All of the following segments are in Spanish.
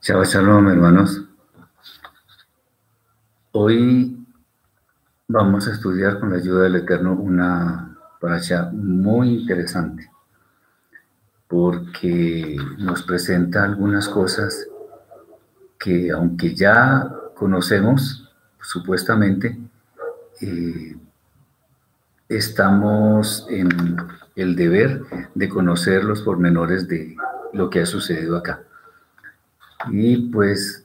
Chao, shalom, hermanos. Hoy vamos a estudiar con la ayuda del Eterno una paracha muy interesante porque nos presenta algunas cosas que aunque ya conocemos supuestamente, eh, estamos en el deber de conocer los pormenores de lo que ha sucedido acá. Y pues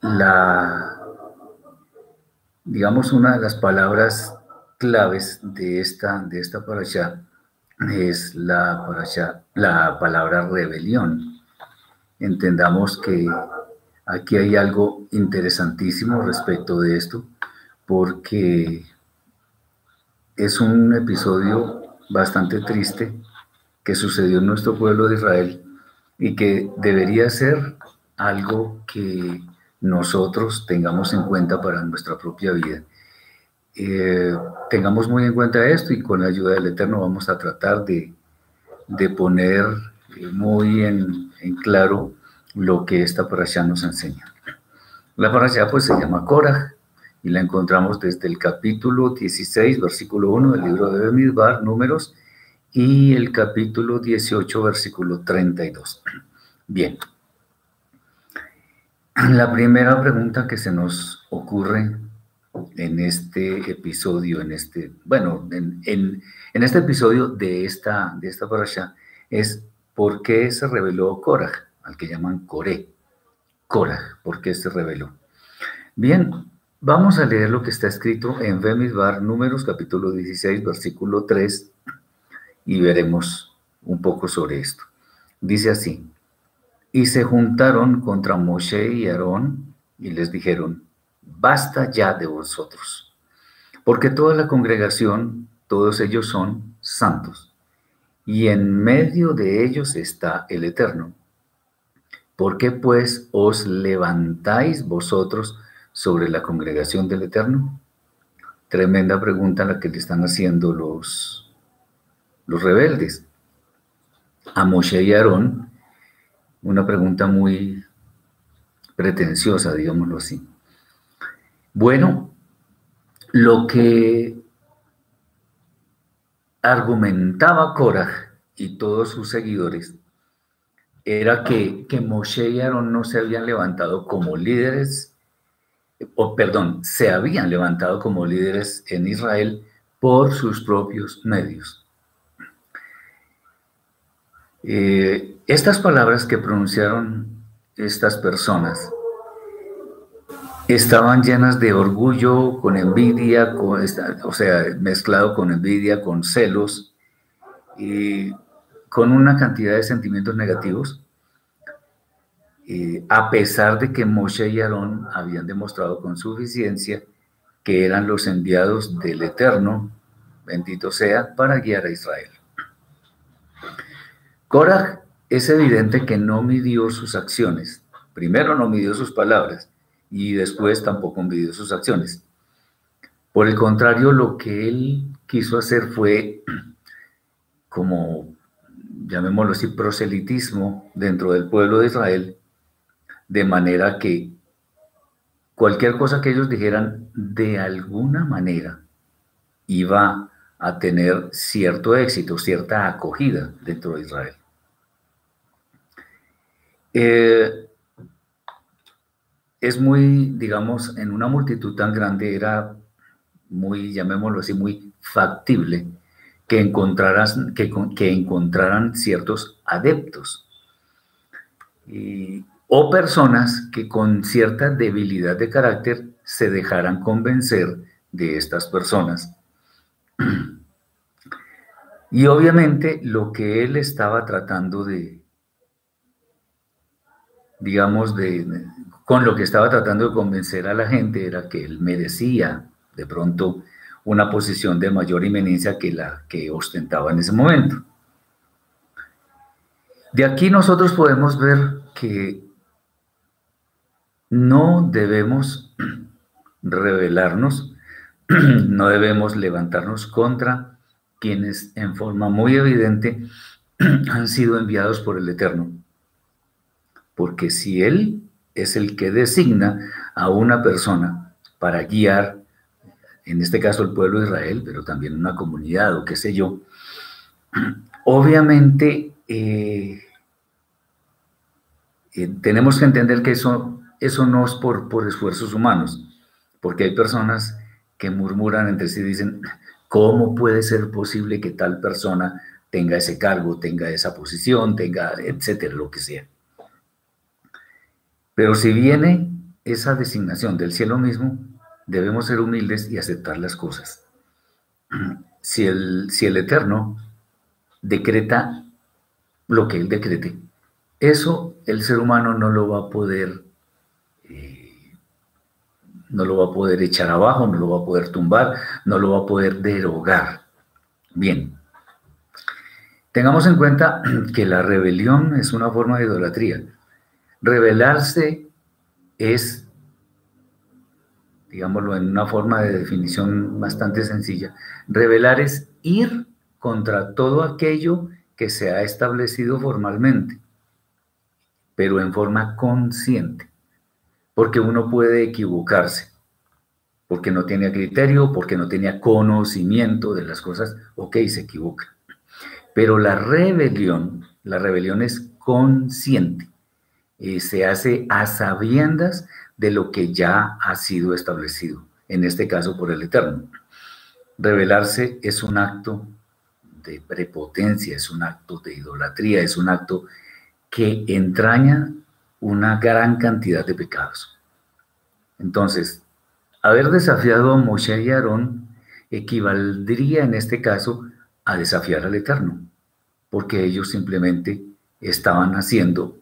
la, digamos, una de las palabras claves de esta, de esta parasha es la, la palabra rebelión. Entendamos que aquí hay algo interesantísimo respecto de esto, porque es un episodio bastante triste que sucedió en nuestro pueblo de Israel y que debería ser algo que nosotros tengamos en cuenta para nuestra propia vida. Eh, tengamos muy en cuenta esto y con la ayuda del Eterno vamos a tratar de, poner muy en, claro lo que esta parasha nos enseña. La parasha pues se llama Korah y la encontramos desde el capítulo 16, versículo 1 del libro de Bemidbar, números, y el capítulo 18, versículo 32. Bien, la primera pregunta que se nos ocurre en este episodio, en este, bueno, en, este episodio de esta, de esta parasha, es ¿por qué se reveló Korah, al que llaman Coré? Korah, ¿por qué se reveló? Bien, vamos a leer lo que está escrito en Bemidbar, números capítulo 16, versículo 3, y veremos un poco sobre esto. Dice así, y se juntaron contra Moshe y Aarón y les dijeron, basta ya de vosotros, porque toda la congregación, todos ellos son santos, y en medio de ellos está el Eterno. ¿Por qué pues os levantáis vosotros sobre la congregación del Eterno? Tremenda pregunta la que le están haciendo los, los rebeldes. A Moshe y Aarón una pregunta muy pretenciosa, digámoslo así. Bueno, lo que argumentaba Korah y todos sus seguidores era que, que Moshe y Aarón no se habían levantado como líderes, o perdón, se habían levantado como líderes en Israel por sus propios medios. Eh, estas palabras que pronunciaron estas personas estaban llenas de orgullo, con envidia, con, o sea, mezclado con envidia, con celos, y con una cantidad de sentimientos negativos, a pesar de que Moshe y Aarón habían demostrado con suficiencia que eran los enviados del Eterno, bendito sea, para guiar a Israel. Es evidente que no midió sus acciones. Primero no midió sus palabras y después tampoco midió sus acciones. Por el contrario, lo que él quiso hacer fue como, llamémoslo así, proselitismo dentro del pueblo de Israel, de manera que cualquier cosa que ellos dijeran de alguna manera iba a tener cierto éxito, cierta acogida dentro de Israel. Eh, es muy, digamos, en una multitud tan grande era muy, llamémoslo así, muy factible que, encontraras, que, que encontraran ciertos adeptos o personas que con cierta debilidad de carácter se dejaran convencer de estas personas. Y obviamente lo que él estaba tratando de, digamos, de, con lo que estaba tratando de convencer a la gente era que él merecía de pronto una posición de mayor inmenencia que la que ostentaba en ese momento. De aquí nosotros podemos ver que no debemos rebelarnos, no debemos levantarnos contra quienes en forma muy evidente han sido enviados por el Eterno porque si Él es el que designa a una persona para guiar, en este caso el pueblo de Israel, pero también una comunidad o qué sé yo, obviamente eh, eh, tenemos que entender que eso, eso no es por, por esfuerzos humanos, porque hay personas que murmuran entre sí dicen, ¿cómo puede ser posible que tal persona tenga ese cargo, tenga esa posición, tenga, etcétera, lo que sea? Pero si viene esa designación del cielo mismo, debemos ser humildes y aceptar las cosas. Si el, si el Eterno decreta lo que Él decrete, eso el ser humano no lo va a poder, eh, no lo va a poder echar abajo, no lo va a poder tumbar, no lo va a poder derogar. Bien, tengamos en cuenta que la rebelión es una forma de idolatría. Rebelarse es, digámoslo en una forma de definición bastante sencilla, rebelar es ir contra todo aquello que se ha establecido formalmente, pero en forma consciente, porque uno puede equivocarse, porque no tiene criterio, porque no tenía conocimiento de las cosas, ok, se equivoca. Pero la rebelión, la rebelión es consciente eh, se hace a sabiendas de lo que ya ha sido establecido, en este caso por el Eterno. Revelarse es un acto de prepotencia, es un acto de idolatría, es un acto que entraña una gran cantidad de pecados. Entonces, haber desafiado a Moshe y Aarón equivaldría en este caso a desafiar al Eterno, porque ellos simplemente estaban haciendo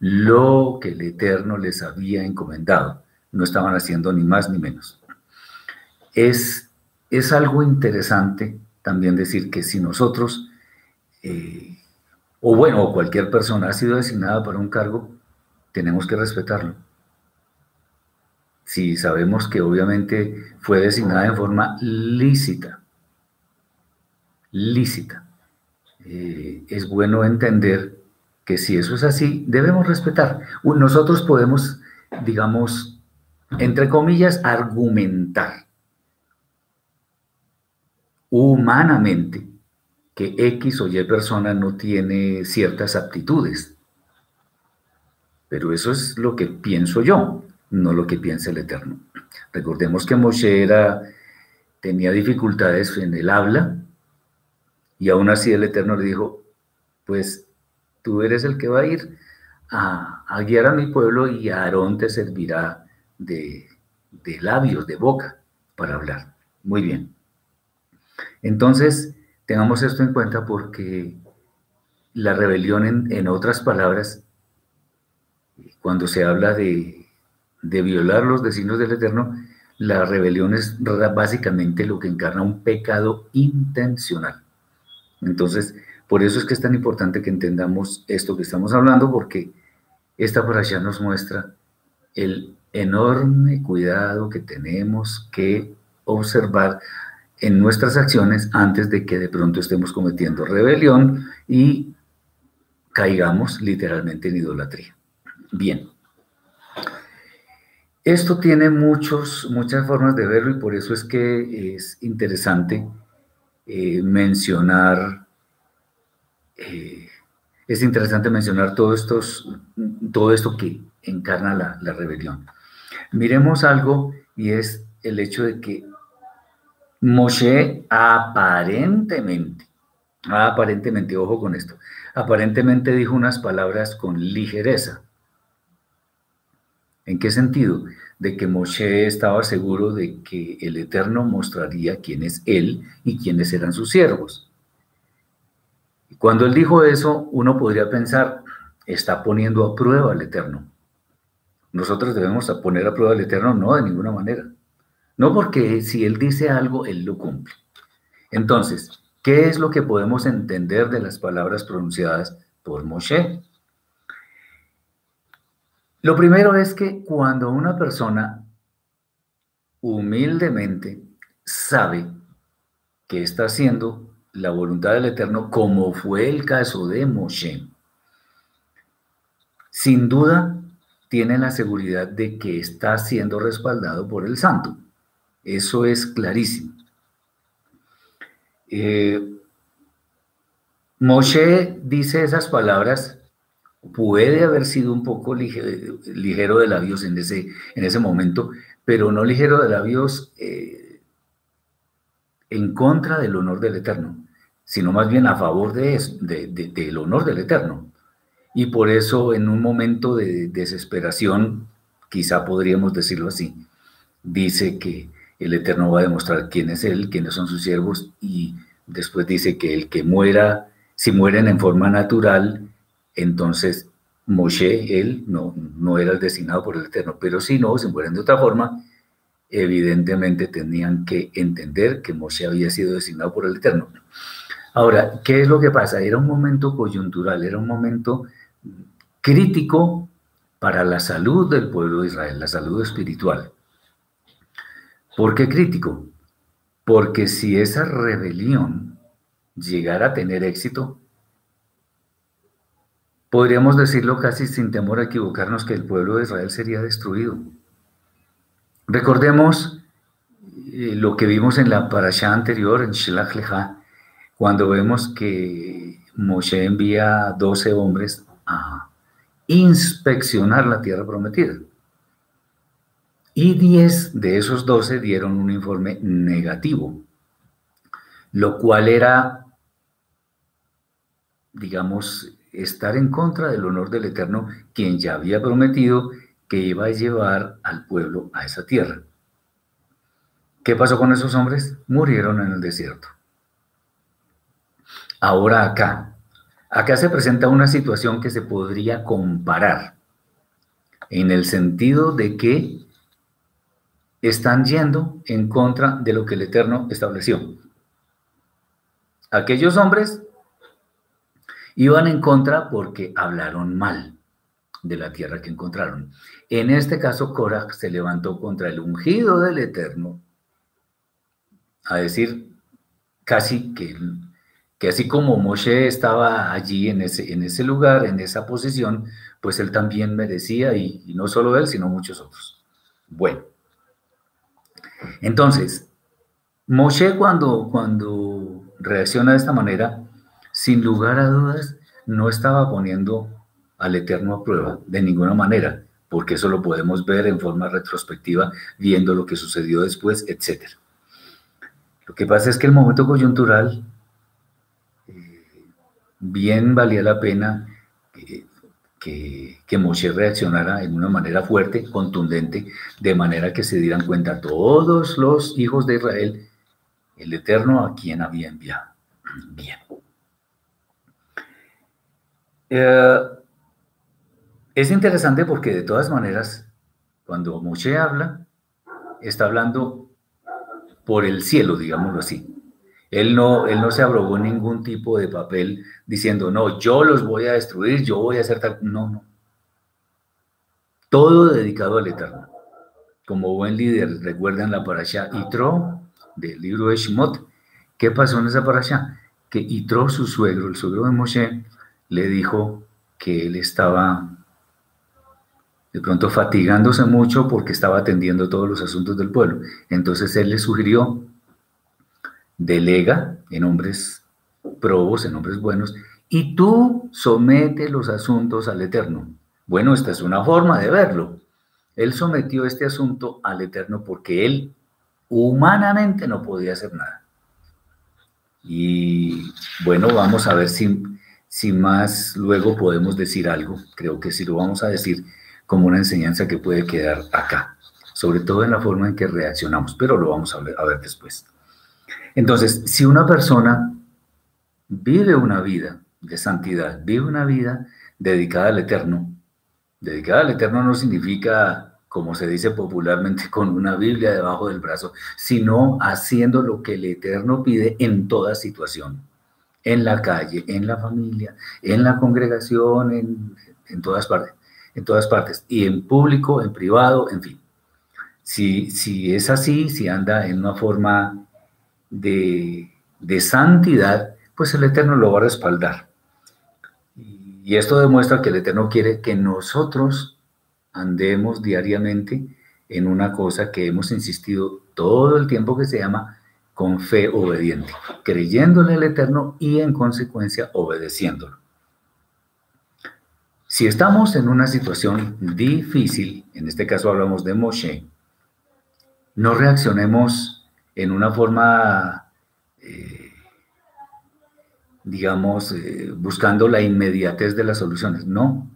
lo que el Eterno les había encomendado. No estaban haciendo ni más ni menos. Es, es algo interesante también decir que si nosotros, eh, o bueno, cualquier persona ha sido designada para un cargo, tenemos que respetarlo. Si sabemos que obviamente fue designada en forma lícita, lícita, eh, es bueno entender que si eso es así, debemos respetar. Nosotros podemos, digamos, entre comillas, argumentar humanamente que X o Y persona no tiene ciertas aptitudes. Pero eso es lo que pienso yo, no lo que piensa el Eterno. Recordemos que Moshe era, tenía dificultades en el habla y aún así el Eterno le dijo, pues Tú eres el que va a ir a, guiar a mi pueblo y Aarón te servirá de, labios, de boca para hablar. Muy bien. Entonces, tengamos esto en cuenta porque la rebelión, en, otras palabras, cuando se habla de, de, violar los designios del Eterno, la rebelión es básicamente lo que encarna un pecado intencional. Entonces, por eso es que es tan importante que entendamos esto que estamos hablando, porque esta allá nos muestra el enorme cuidado que tenemos que observar en nuestras acciones antes de que de pronto estemos cometiendo rebelión y caigamos literalmente en idolatría. Bien. Esto tiene muchos, muchas formas de verlo y por eso es que es interesante eh, mencionar eh, es interesante mencionar todo, estos, todo esto que encarna la, la rebelión. Miremos algo y es el hecho de que Moshe aparentemente, aparentemente, ojo con esto, aparentemente dijo unas palabras con ligereza. ¿En qué sentido? De que Moshe estaba seguro de que el Eterno mostraría quién es él y quiénes eran sus siervos. Cuando él dijo eso, uno podría pensar, está poniendo a prueba al Eterno. Nosotros debemos poner a prueba al Eterno, no, de ninguna manera. No porque si Él dice algo, Él lo cumple. Entonces, ¿qué es lo que podemos entender de las palabras pronunciadas por Moshe? Lo primero es que cuando una persona humildemente sabe que está haciendo la voluntad del Eterno, como fue el caso de Moshe, sin duda tiene la seguridad de que está siendo respaldado por el santo. Eso es clarísimo. Eh, Moshe dice esas palabras, puede haber sido un poco ligero, de labios en ese, en ese momento, pero no ligero de labios eh, en contra del honor del Eterno, sino más bien a favor de del honor del Eterno. Y por eso en un momento de desesperación, quizá podríamos decirlo así, dice que el Eterno va a demostrar quién es Él, quiénes son sus siervos, y después dice que el que muera, si mueren en forma natural, entonces Moshe, él no, no era el designado por el Eterno, pero si no, si mueren de otra forma, evidentemente tenían que entender que Moshe había sido designado por el Eterno. Ahora, ¿qué es lo que pasa? Era un momento coyuntural, era un momento crítico para la salud del pueblo de Israel, la salud espiritual. ¿Por qué crítico? Porque si esa rebelión llegara a tener éxito, podríamos decirlo casi sin temor a equivocarnos que el pueblo de Israel sería destruido. Recordemos eh, lo que vimos en la parasha anterior, en Shelach Lecha, cuando vemos que Moshe envía 12 hombres a inspeccionar la tierra prometida. Y 10 de esos 12 dieron un informe negativo, lo cual era, digamos, estar en contra del honor del Eterno, quien ya había prometido que iba a llevar al pueblo a esa tierra. ¿Qué pasó con esos hombres? Murieron en el desierto. Ahora acá, acá se presenta una situación que se podría comparar en el sentido de que están yendo en contra de lo que el Eterno estableció. Aquellos hombres iban en contra porque hablaron mal de la tierra que encontraron. En este caso, Korah se levantó contra el ungido del Eterno a decir casi que, que así como Moshe estaba allí en ese, en ese lugar, en esa posición, pues él también merecía, y, y no solo él, sino muchos otros. Bueno, entonces, Moshe cuando, cuando reacciona de esta manera, sin lugar a dudas, no estaba poniendo al Eterno a prueba de ninguna manera, porque eso lo podemos ver en forma retrospectiva, viendo lo que sucedió después, etc. Lo que pasa es que el momento coyuntural, eh, bien valía la pena que, que Moshe reaccionara en una manera fuerte, contundente, de manera que se dieran cuenta todos los hijos de Israel, el Eterno a quien había enviado. Bien. Eh, es interesante porque de todas maneras, cuando Moshe habla, está hablando por el cielo, digámoslo así. Él no, él no se abrogó ningún tipo de papel diciendo, no, yo los voy a destruir, yo voy a hacer tal. No, no. Todo dedicado al Eterno. Como buen líder, recuerdan la parasha Itro del libro de Shemot. ¿Qué pasó en esa parasha? Que Itro, su suegro, el suegro de Moshe, le dijo que él estaba de pronto fatigándose mucho porque estaba atendiendo todos los asuntos del pueblo. Entonces él le sugirió delega en hombres probos, en hombres buenos, y tú somete los asuntos al Eterno. Bueno, esta es una forma de verlo. Él sometió este asunto al Eterno porque él humanamente no podía hacer nada. Y bueno, vamos a ver si, si más luego podemos decir algo. Creo que sí lo vamos a decir como una enseñanza que puede quedar acá, sobre todo en la forma en que reaccionamos, pero lo vamos a ver, después. Entonces, si una persona vive una vida de santidad, vive una vida dedicada al Eterno, dedicada al Eterno no significa, como se dice popularmente, con una Biblia debajo del brazo, sino haciendo lo que el Eterno pide en toda situación, en la calle, en la familia, en la congregación, en, todas partes, en todas partes, y en público, en privado, en fin. Si, si es así, si anda en una forma de, santidad, pues el Eterno lo va a respaldar. Y esto demuestra que el Eterno quiere que nosotros andemos diariamente en una cosa que hemos insistido todo el tiempo que se llama con fe obediente, creyéndole al Eterno y en consecuencia obedeciéndolo. Si estamos en una situación difícil, en este caso hablamos de Moshe, no reaccionemos en una forma, eh, digamos, eh, buscando la inmediatez de las soluciones. No.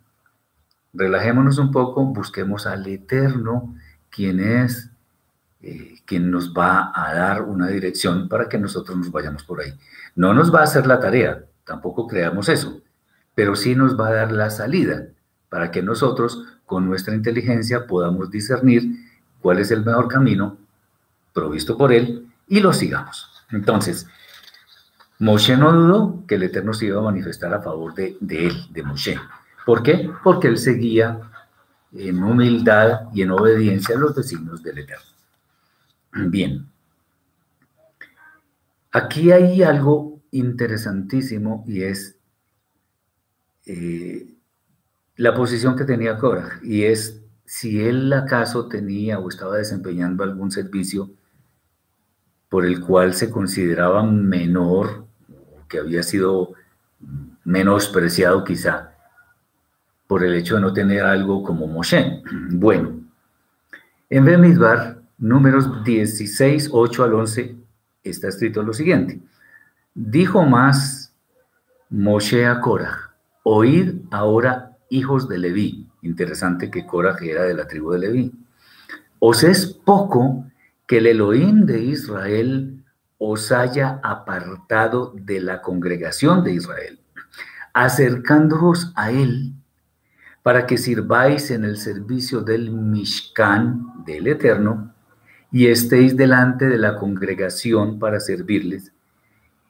Relajémonos un poco, busquemos al Eterno, quien es eh, quien nos va a dar una dirección para que nosotros nos vayamos por ahí. No nos va a hacer la tarea, tampoco creamos eso, pero sí nos va a dar la salida para que nosotros con nuestra inteligencia podamos discernir cuál es el mejor camino provisto por él y lo sigamos. Entonces, Moshe no dudó que el Eterno se iba a manifestar a favor de, de él, de Moshe. ¿Por qué? Porque él seguía en humildad y en obediencia a los designios del Eterno. Bien. Aquí hay algo interesantísimo y es eh, la posición que tenía Cora y es si él acaso tenía o estaba desempeñando algún servicio por el cual se consideraba menor, que había sido menospreciado quizá por el hecho de no tener algo como Moshe. Bueno, en Bemidbar números 16, 8 al 11, está escrito lo siguiente. Dijo más Moshe a Korah, oíd ahora hijos de Leví. Interesante que Korah era de la tribu de Leví. Os es poco que el Elohim de Israel os haya apartado de la congregación de Israel, acercándoos a él para que sirváis en el servicio del Mishkan del Eterno y estéis delante de la congregación para servirles.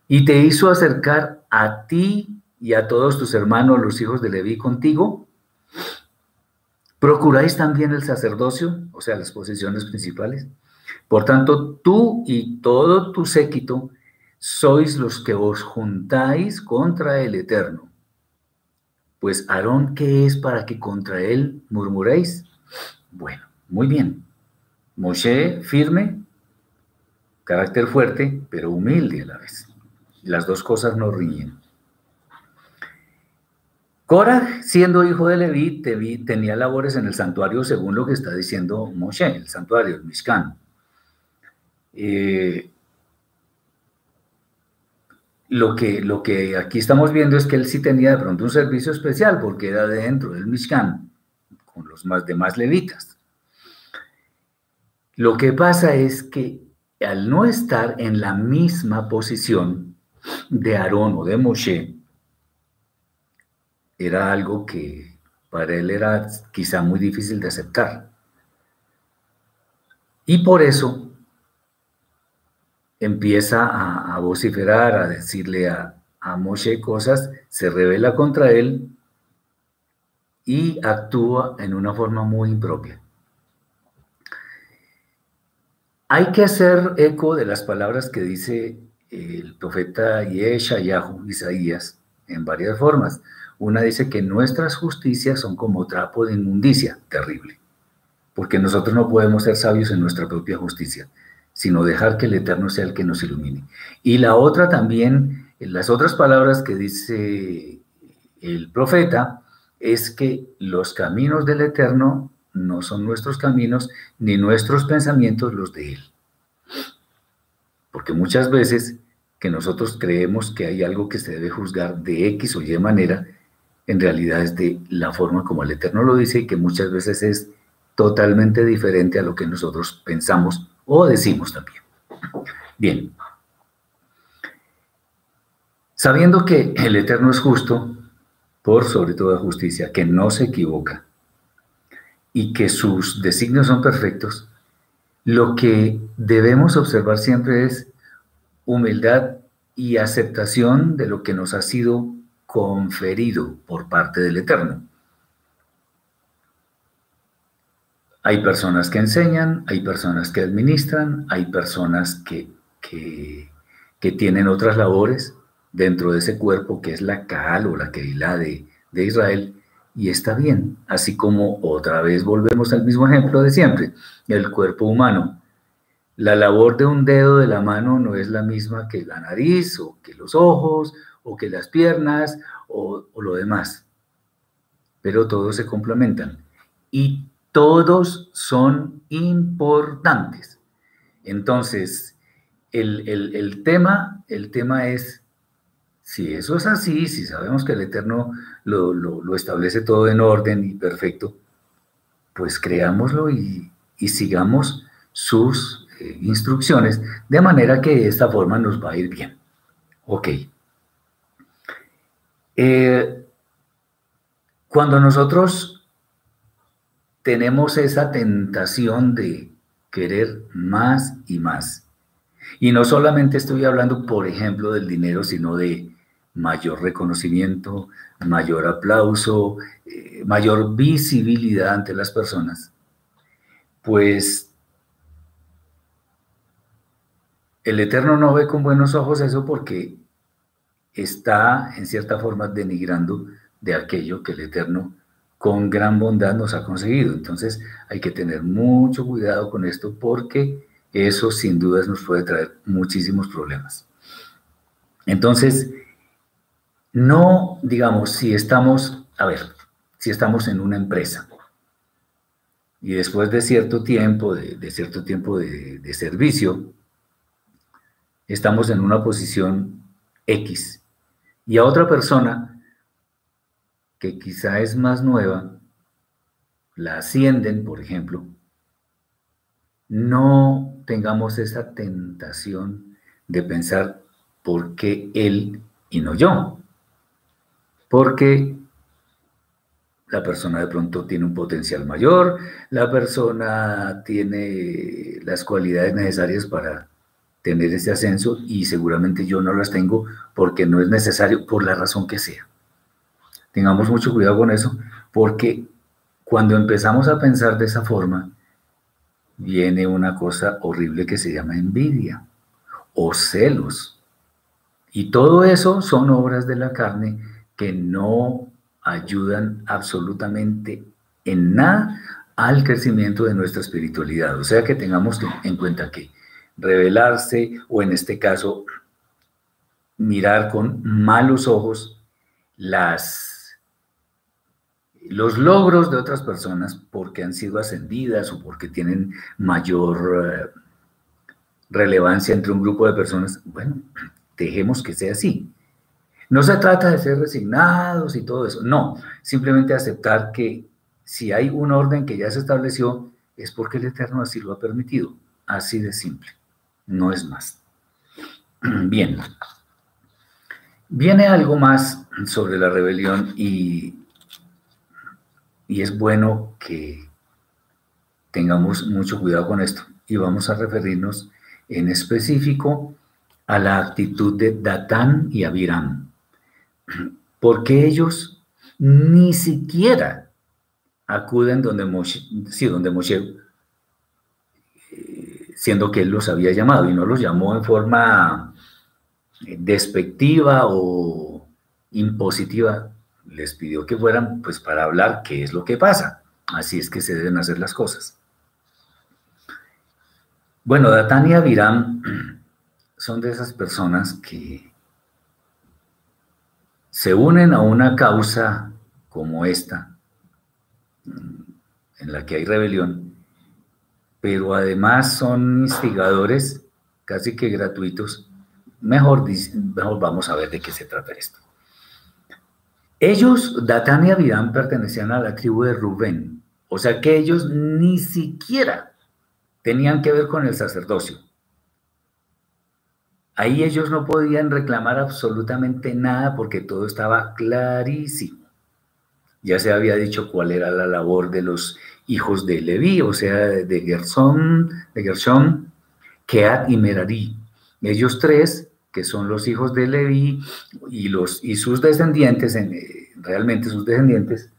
Y te hizo acercar a ti y a todos tus hermanos, los hijos de Leví, contigo. ¿Procuráis también el sacerdocio, o sea, las posiciones principales? Por tanto, tú y todo tu séquito sois los que os juntáis contra el Eterno. Pues Aarón, ¿qué es para que contra él murmuréis? Bueno, muy bien. Moshe firme, carácter fuerte, pero humilde a la vez. Las dos cosas no riñen. Cora, siendo hijo de Leví, tenía labores en el santuario según lo que está diciendo Moshe, el santuario, el Mishkan. Eh, lo, que, lo que aquí estamos viendo es que él sí tenía de pronto un servicio especial porque era dentro del Mishkan, con los más demás levitas. Lo que pasa es que al no estar en la misma posición de Aarón o de Moshe, era algo que para él era quizá muy difícil de aceptar. Y por eso empieza a, vociferar, a decirle a, a Moshe cosas, se revela contra él y actúa en una forma muy impropia. Hay que hacer eco de las palabras que dice el profeta Yeshayahu, Isaías, en varias formas. Una dice que nuestras justicias son como trapo de inmundicia, terrible, porque nosotros no podemos ser sabios en nuestra propia justicia, sino dejar que el Eterno sea el que nos ilumine. Y la otra también, las otras palabras que dice el profeta, es que los caminos del Eterno no son nuestros caminos ni nuestros pensamientos los de Él. Porque muchas veces que nosotros creemos que hay algo que se debe juzgar de X o Y manera, en realidad es de la forma como el Eterno lo dice y que muchas veces es totalmente diferente a lo que nosotros pensamos o decimos también. Bien. Sabiendo que el Eterno es justo, por sobre toda justicia, que no se equivoca, y que sus designios son perfectos, lo que debemos observar siempre es humildad y aceptación de lo que nos ha sido conferido por parte del Eterno. Hay personas que enseñan, hay personas que administran, hay personas que, que, tienen otras labores dentro de ese cuerpo que es la Kaal o la Keilah de, de Israel y está bien, así como otra vez volvemos al mismo ejemplo de siempre, el cuerpo humano. La labor de un dedo de la mano no es la misma que la nariz o que los ojos o que las piernas o, lo demás, pero todos se complementan y todos son importantes. Entonces, el, tema, el tema es, si eso es así, si sabemos que el Eterno lo, establece todo en orden y perfecto, pues creámoslo y, sigamos sus eh, instrucciones, de manera que de esta forma nos va a ir bien. Ok. Eh, cuando nosotros tenemos esa tentación de querer más y más, y no solamente estoy hablando, por ejemplo, del dinero, sino de mayor reconocimiento, mayor aplauso, eh, mayor visibilidad ante las personas, pues el Eterno no ve con buenos ojos eso porque está en cierta forma denigrando de aquello que el Eterno con gran bondad nos ha conseguido. Entonces hay que tener mucho cuidado con esto porque eso sin dudas nos puede traer muchísimos problemas. Entonces, no, digamos, si estamos, a ver, si estamos en una empresa y después de cierto tiempo, de, cierto tiempo de, de servicio, estamos en una posición X y a otra persona que quizá es más nueva, la ascienden, por ejemplo, no tengamos esa tentación de pensar por qué él y no yo. Porque la persona de pronto tiene un potencial mayor, la persona tiene las cualidades necesarias para tener ese ascenso y seguramente yo no las tengo porque no es necesario por la razón que sea. Tengamos mucho cuidado con eso porque cuando empezamos a pensar de esa forma, viene una cosa horrible que se llama envidia o celos. Y todo eso son obras de la carne que no ayudan absolutamente en nada al crecimiento de nuestra espiritualidad. O sea que tengamos en cuenta que revelarse o en este caso mirar con malos ojos las, los logros de otras personas porque han sido ascendidas o porque tienen mayor eh, relevancia entre un grupo de personas. Bueno, dejemos que sea así. No se trata de ser resignados y todo eso, no, simplemente aceptar que si hay un orden que ya se estableció, es porque el Eterno así lo ha permitido, así de simple no es más. Bien. Viene algo más sobre la rebelión y, y es bueno que tengamos mucho cuidado con esto. Y vamos a referirnos en específico a la actitud de Datán y Abiram, porque ellos ni siquiera acuden donde Moshe, sí, donde Moshe siendo que él los había llamado y no los llamó en forma eh, despectiva o impositiva, les pidió que fueran pues para hablar qué es lo que pasa. Así es que se deben hacer las cosas. Bueno, Datán y Abiram son de esas personas que se unen a una causa como esta, en la que hay rebelión, pero además son instigadores casi que gratuitos. Mejor, mejor vamos a ver de qué se trata esto. Ellos, Datán y Abirán, pertenecían a la tribu de Rubén, o sea que ellos ni siquiera tenían que ver con el sacerdocio. Ahí ellos no podían reclamar absolutamente nada porque todo estaba clarísimo. Ya se había dicho cuál era la labor de los hijos de Leví, o sea, de Gerson, de Gershon, Keat y Merari. Ellos tres, que son los hijos de Leví y, y sus descendientes, eh, realmente sus descendientes,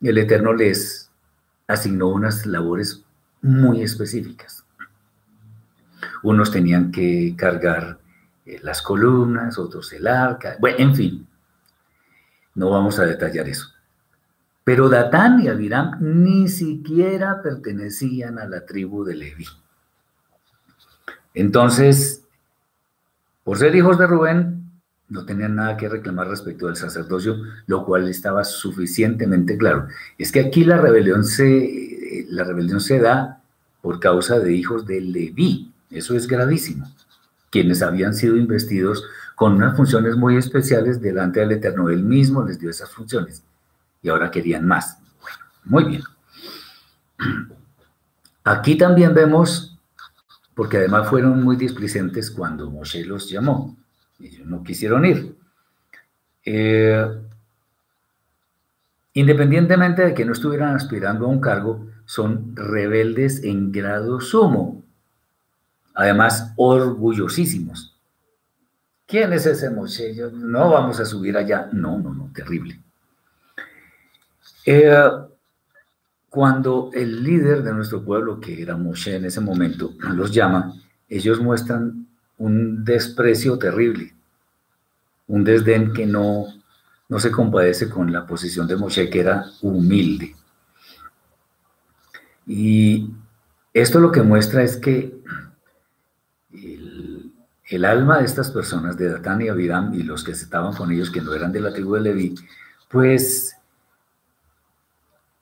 el Eterno les asignó unas labores muy específicas. Unos tenían que cargar eh, las columnas, otros el arca, bueno, en fin. No vamos a detallar eso. Pero Datán y Abiram ni siquiera pertenecían a la tribu de Leví. Entonces, por ser hijos de Rubén, no tenían nada que reclamar respecto del sacerdocio, lo cual estaba suficientemente claro. Es que aquí la rebelión se, la rebelión se da por causa de hijos de Leví. Eso es gravísimo. Quienes habían sido investidos con unas funciones muy especiales delante del Eterno. Él mismo les dio esas funciones y ahora querían más. Muy bien. Aquí también vemos, porque además fueron muy displicentes cuando Moshe los llamó. Ellos no quisieron ir. Eh, independientemente de que no estuvieran aspirando a un cargo, son rebeldes en grado sumo. Además, orgullosísimos. ¿Quién es ese Moshe? No vamos a subir allá. No, no, no, terrible. Eh, cuando el líder de nuestro pueblo, que era Moshe en ese momento, los llama, ellos muestran un desprecio terrible, un desdén que no, no se compadece con la posición de Moshe, que era humilde. Y esto lo que muestra es que el, el alma de estas personas, de Datán y Abiram, y los que estaban con ellos, que no eran de la tribu de Leví, pues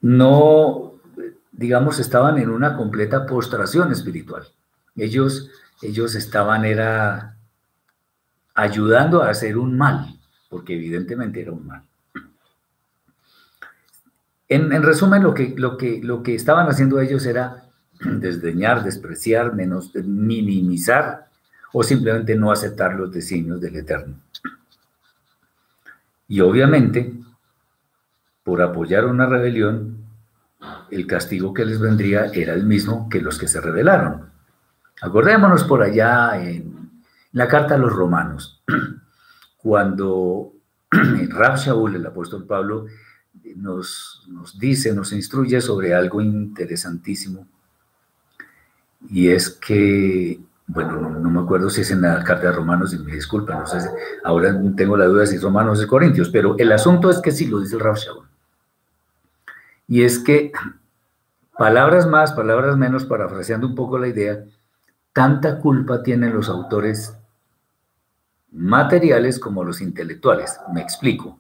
no, digamos, estaban en una completa postración espiritual. Ellos, ellos estaban, era ayudando a hacer un mal, porque evidentemente era un mal. En, resumen, lo que, lo, que, lo que estaban haciendo ellos era desdeñar, despreciar, menos, minimizar o simplemente no aceptar los designios del Eterno. Y obviamente, por apoyar una rebelión, el castigo que les vendría era el mismo que los que se rebelaron. Acordémonos por allá en la carta a los romanos, cuando Rab Shaul, el apóstol Pablo, nos, nos dice, nos instruye sobre algo interesantísimo, y es que, bueno, no, me acuerdo si es en la carta de Romanos, y me disculpan, no sé, ahora tengo la duda si es Romanos o Corintios, pero el asunto es que sí lo dice el Rab Shaul. Y es que, palabras más, palabras menos, parafraseando un poco la idea, tanta culpa tienen los autores materiales como los intelectuales. Me explico.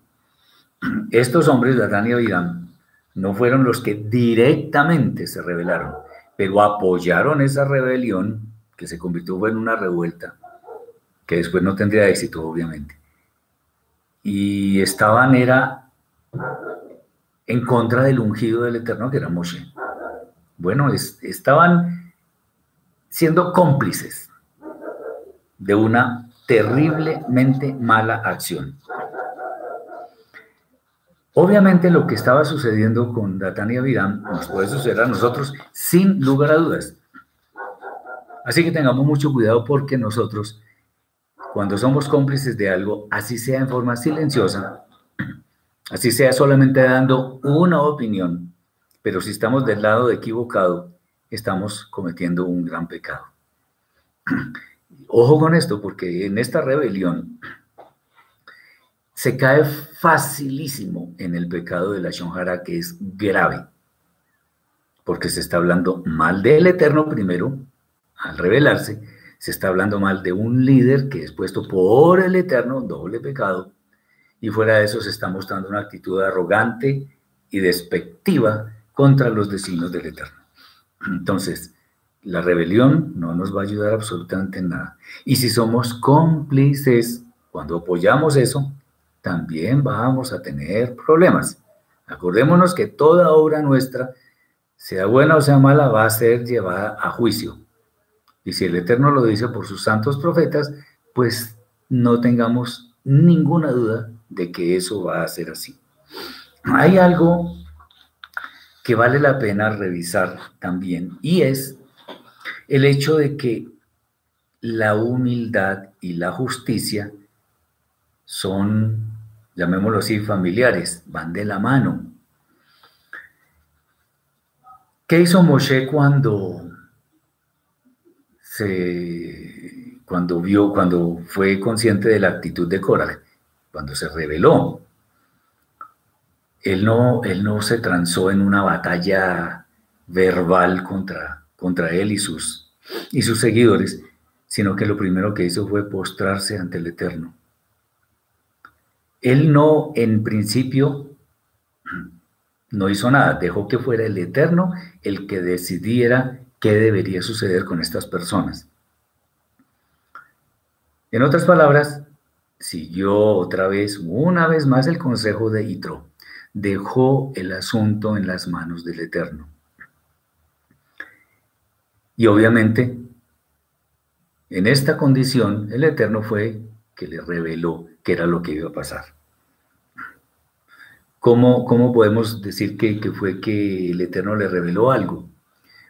Estos hombres, Datán y Abidán, no fueron los que directamente se rebelaron, pero apoyaron esa rebelión que se convirtió en una revuelta, que después no tendría éxito, obviamente. Y estaban, era en contra del ungido del Eterno que era Moshe. Bueno, estaban siendo cómplices de una terriblemente mala acción. Obviamente lo que estaba sucediendo con Datán y nos puede suceder a nosotros sin lugar a dudas. Así que tengamos mucho cuidado porque nosotros, cuando somos cómplices de algo, así sea en forma silenciosa, así sea solamente dando una opinión, pero si estamos del lado equivocado, estamos cometiendo un gran pecado. Ojo con esto, porque en esta rebelión se cae facilísimo en el pecado de la Shonjara, que es grave, porque se está hablando mal del Eterno primero, al rebelarse, se está hablando mal de un líder que es puesto por el Eterno, doble pecado, y fuera de eso se está mostrando una actitud arrogante y despectiva contra los designios del Eterno. Entonces, la rebelión no nos va a ayudar absolutamente en nada. Y si somos cómplices, cuando apoyamos eso, también vamos a tener problemas. Acordémonos que toda obra nuestra, sea buena o sea mala, va a ser llevada a juicio. Y si el Eterno lo dice por sus santos profetas, pues no tengamos ninguna duda de que eso va a ser así. Hay algo que vale la pena revisar también y es el hecho de que la humildad y la justicia son, llamémoslo así, familiares, van de la mano. ¿Qué hizo Moshe cuando se cuando vio, cuando fue consciente de la actitud de Cora? Cuando se rebeló. él no, él no se transó en una batalla verbal contra, contra él y sus, y sus seguidores, sino que lo primero que hizo fue postrarse ante el Eterno. Él no, en principio, no hizo nada, dejó que fuera el Eterno el que decidiera qué debería suceder con estas personas. En otras palabras, siguió otra vez, una vez más, el consejo de Itro. Dejó el asunto en las manos del Eterno. Y obviamente, en esta condición, el Eterno fue que le reveló qué era lo que iba a pasar. ¿Cómo, cómo podemos decir que, que fue que el Eterno le reveló algo?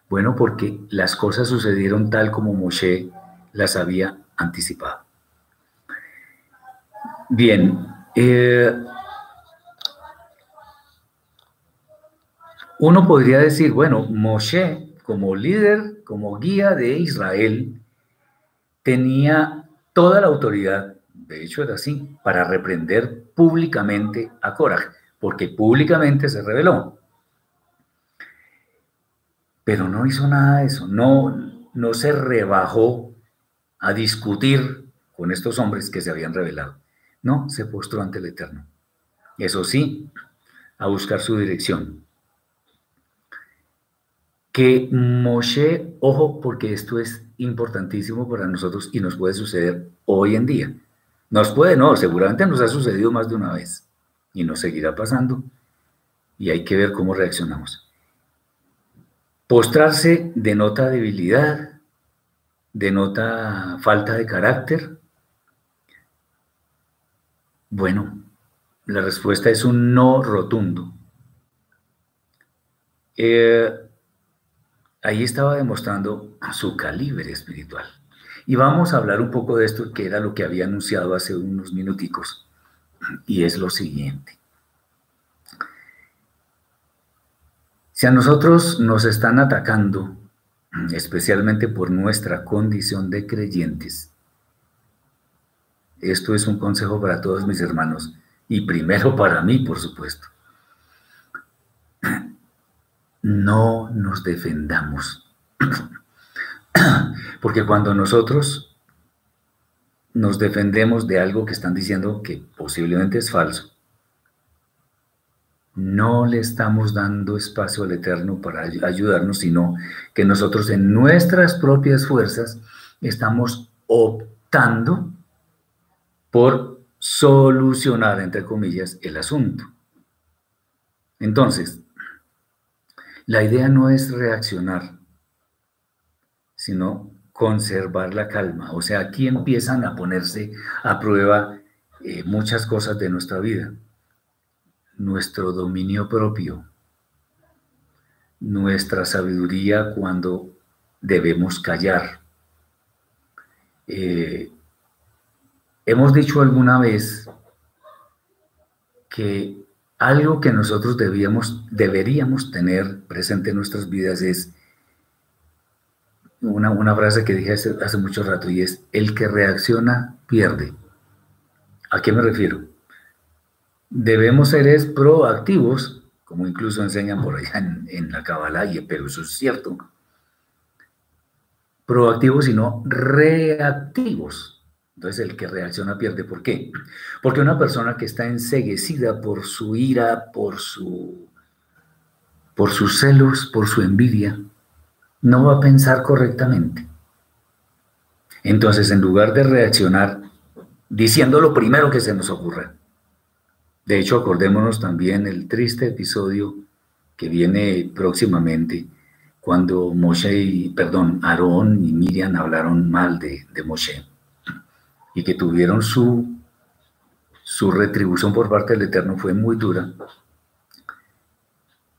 Bueno, porque las cosas sucedieron tal como Moshe las había anticipado. Bien, eh, uno podría decir, bueno, Moshe como líder, como guía de Israel, tenía toda la autoridad, de hecho era así, para reprender públicamente a Korah, porque públicamente se rebeló. Pero no hizo nada de eso, no, no se rebajó a discutir con estos hombres que se habían rebelado. No, se postró ante el Eterno. Eso sí, a buscar su dirección. Que Moshe, ojo, porque esto es importantísimo para nosotros y nos puede suceder hoy en día. Nos puede, no, seguramente nos ha sucedido más de una vez y nos seguirá pasando y hay que ver cómo reaccionamos. Postrarse denota debilidad, denota falta de carácter, bueno, la respuesta es un no rotundo. Eh, ahí estaba demostrando su calibre espiritual. Y vamos a hablar un poco de esto, que era lo que había anunciado hace unos minuticos. Y es lo siguiente. Si a nosotros nos están atacando, especialmente por nuestra condición de creyentes, esto es un consejo para todos mis hermanos y primero para mí, por supuesto. No nos defendamos. Porque cuando nosotros nos defendemos de algo que están diciendo que posiblemente es falso, no le estamos dando espacio al Eterno para ayudarnos, sino que nosotros en nuestras propias fuerzas estamos optando por solucionar, entre comillas, el asunto. Entonces, la idea no es reaccionar, sino conservar la calma. O sea, aquí empiezan a ponerse a prueba eh, muchas cosas de nuestra vida. Nuestro dominio propio, nuestra sabiduría cuando debemos callar, eh, Hemos dicho alguna vez que algo que nosotros debíamos, deberíamos tener presente en nuestras vidas es una, una frase que dije hace, hace mucho rato y es, el que reacciona pierde. ¿A qué me refiero? Debemos ser proactivos, como incluso enseñan por allá en, en la Kabbalah, pero eso es cierto. Proactivos y no reactivos. Entonces el que reacciona pierde. ¿Por qué? Porque una persona que está enseguecida por su ira, por, su, por sus celos, por su envidia, no va a pensar correctamente. Entonces, en lugar de reaccionar diciendo lo primero que se nos ocurra, de hecho, acordémonos también el triste episodio que viene próximamente cuando Moshe y, perdón, Aarón y Miriam hablaron mal de, de Moshe y que tuvieron su, su retribución por parte del Eterno fue muy dura.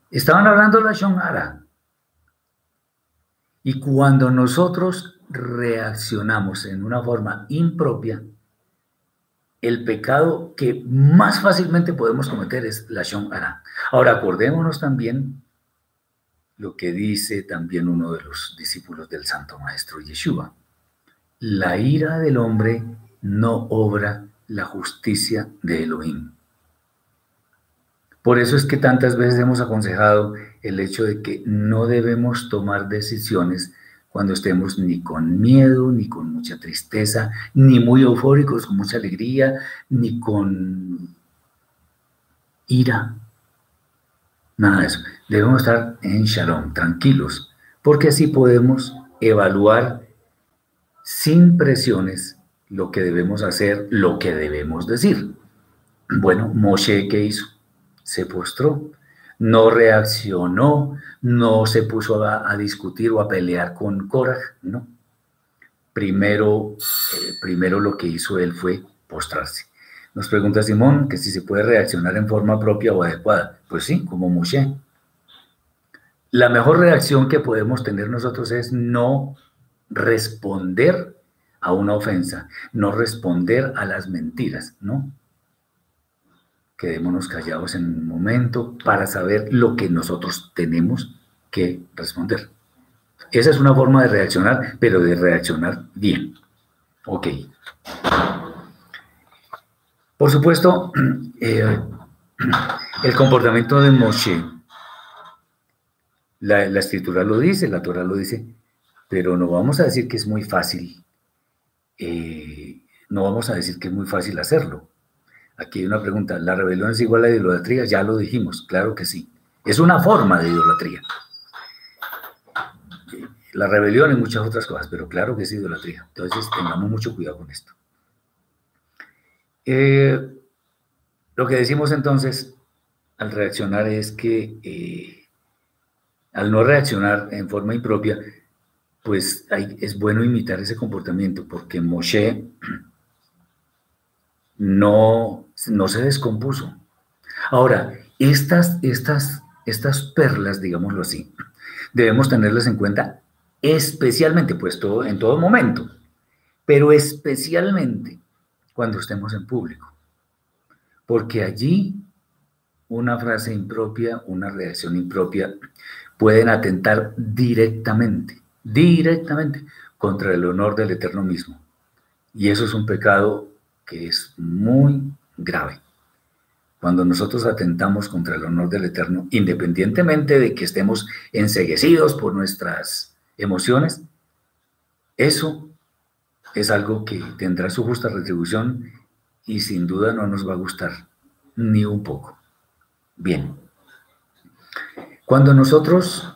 Estaban hablando la Shonara. Y cuando nosotros reaccionamos en una forma impropia, el pecado que más fácilmente podemos cometer es la Shonara. Ahora, acordémonos también lo que dice también uno de los discípulos del Santo Maestro Yeshua. La ira del hombre no obra la justicia de Elohim. Por eso es que tantas veces hemos aconsejado el hecho de que no debemos tomar decisiones cuando estemos ni con miedo, ni con mucha tristeza, ni muy eufóricos, con mucha alegría, ni con ira. Nada de eso. Debemos estar en shalom, tranquilos, porque así podemos evaluar sin presiones lo que debemos hacer, lo que debemos decir. Bueno, Moshe, ¿qué hizo? Se postró no reaccionó, no se puso a, discutir o a pelear con Korah, ¿no? Primero, eh, primero lo que hizo él fue postrarse. Nos pregunta Simón que si se puede reaccionar en forma propia o adecuada. Pues sí, como Moshe. La mejor reacción que podemos tener nosotros es no responder a una ofensa, no responder a las mentiras, ¿no? quedémonos callados en un momento para saber lo que nosotros tenemos que responder. Esa es una forma de reaccionar, pero de reaccionar bien. Ok. Por supuesto, eh, el comportamiento de Moshe, la, escritura lo dice, la Torah lo dice, pero no vamos a decir que es muy fácil, eh, no vamos a decir que es muy fácil hacerlo. Aquí hay una pregunta, ¿la rebelión es igual a la idolatría? Ya lo dijimos, claro que sí. Es una forma de idolatría. La rebelión y muchas otras cosas, pero claro que es idolatría. Entonces tengamos mucho cuidado con esto. Eh, lo que decimos entonces al reaccionar es que eh, al no reaccionar en forma impropia, pues es bueno imitar ese comportamiento, porque Moshe no, no se descompuso. Ahora, estas, estas, estas perlas, digámoslo así, debemos tenerlas en cuenta especialmente, pues en todo momento, pero especialmente cuando estemos en público. Porque allí una frase impropia, una reacción impropia, pueden atentar directamente, directamente contra el honor del Eterno mismo. Y eso es un pecado que es muy grave. Cuando nosotros atentamos contra el honor del Eterno, independientemente de que estemos enseguecidos por nuestras emociones, eso es algo que tendrá su justa retribución y sin duda no nos va a gustar ni un poco. Bien, cuando nosotros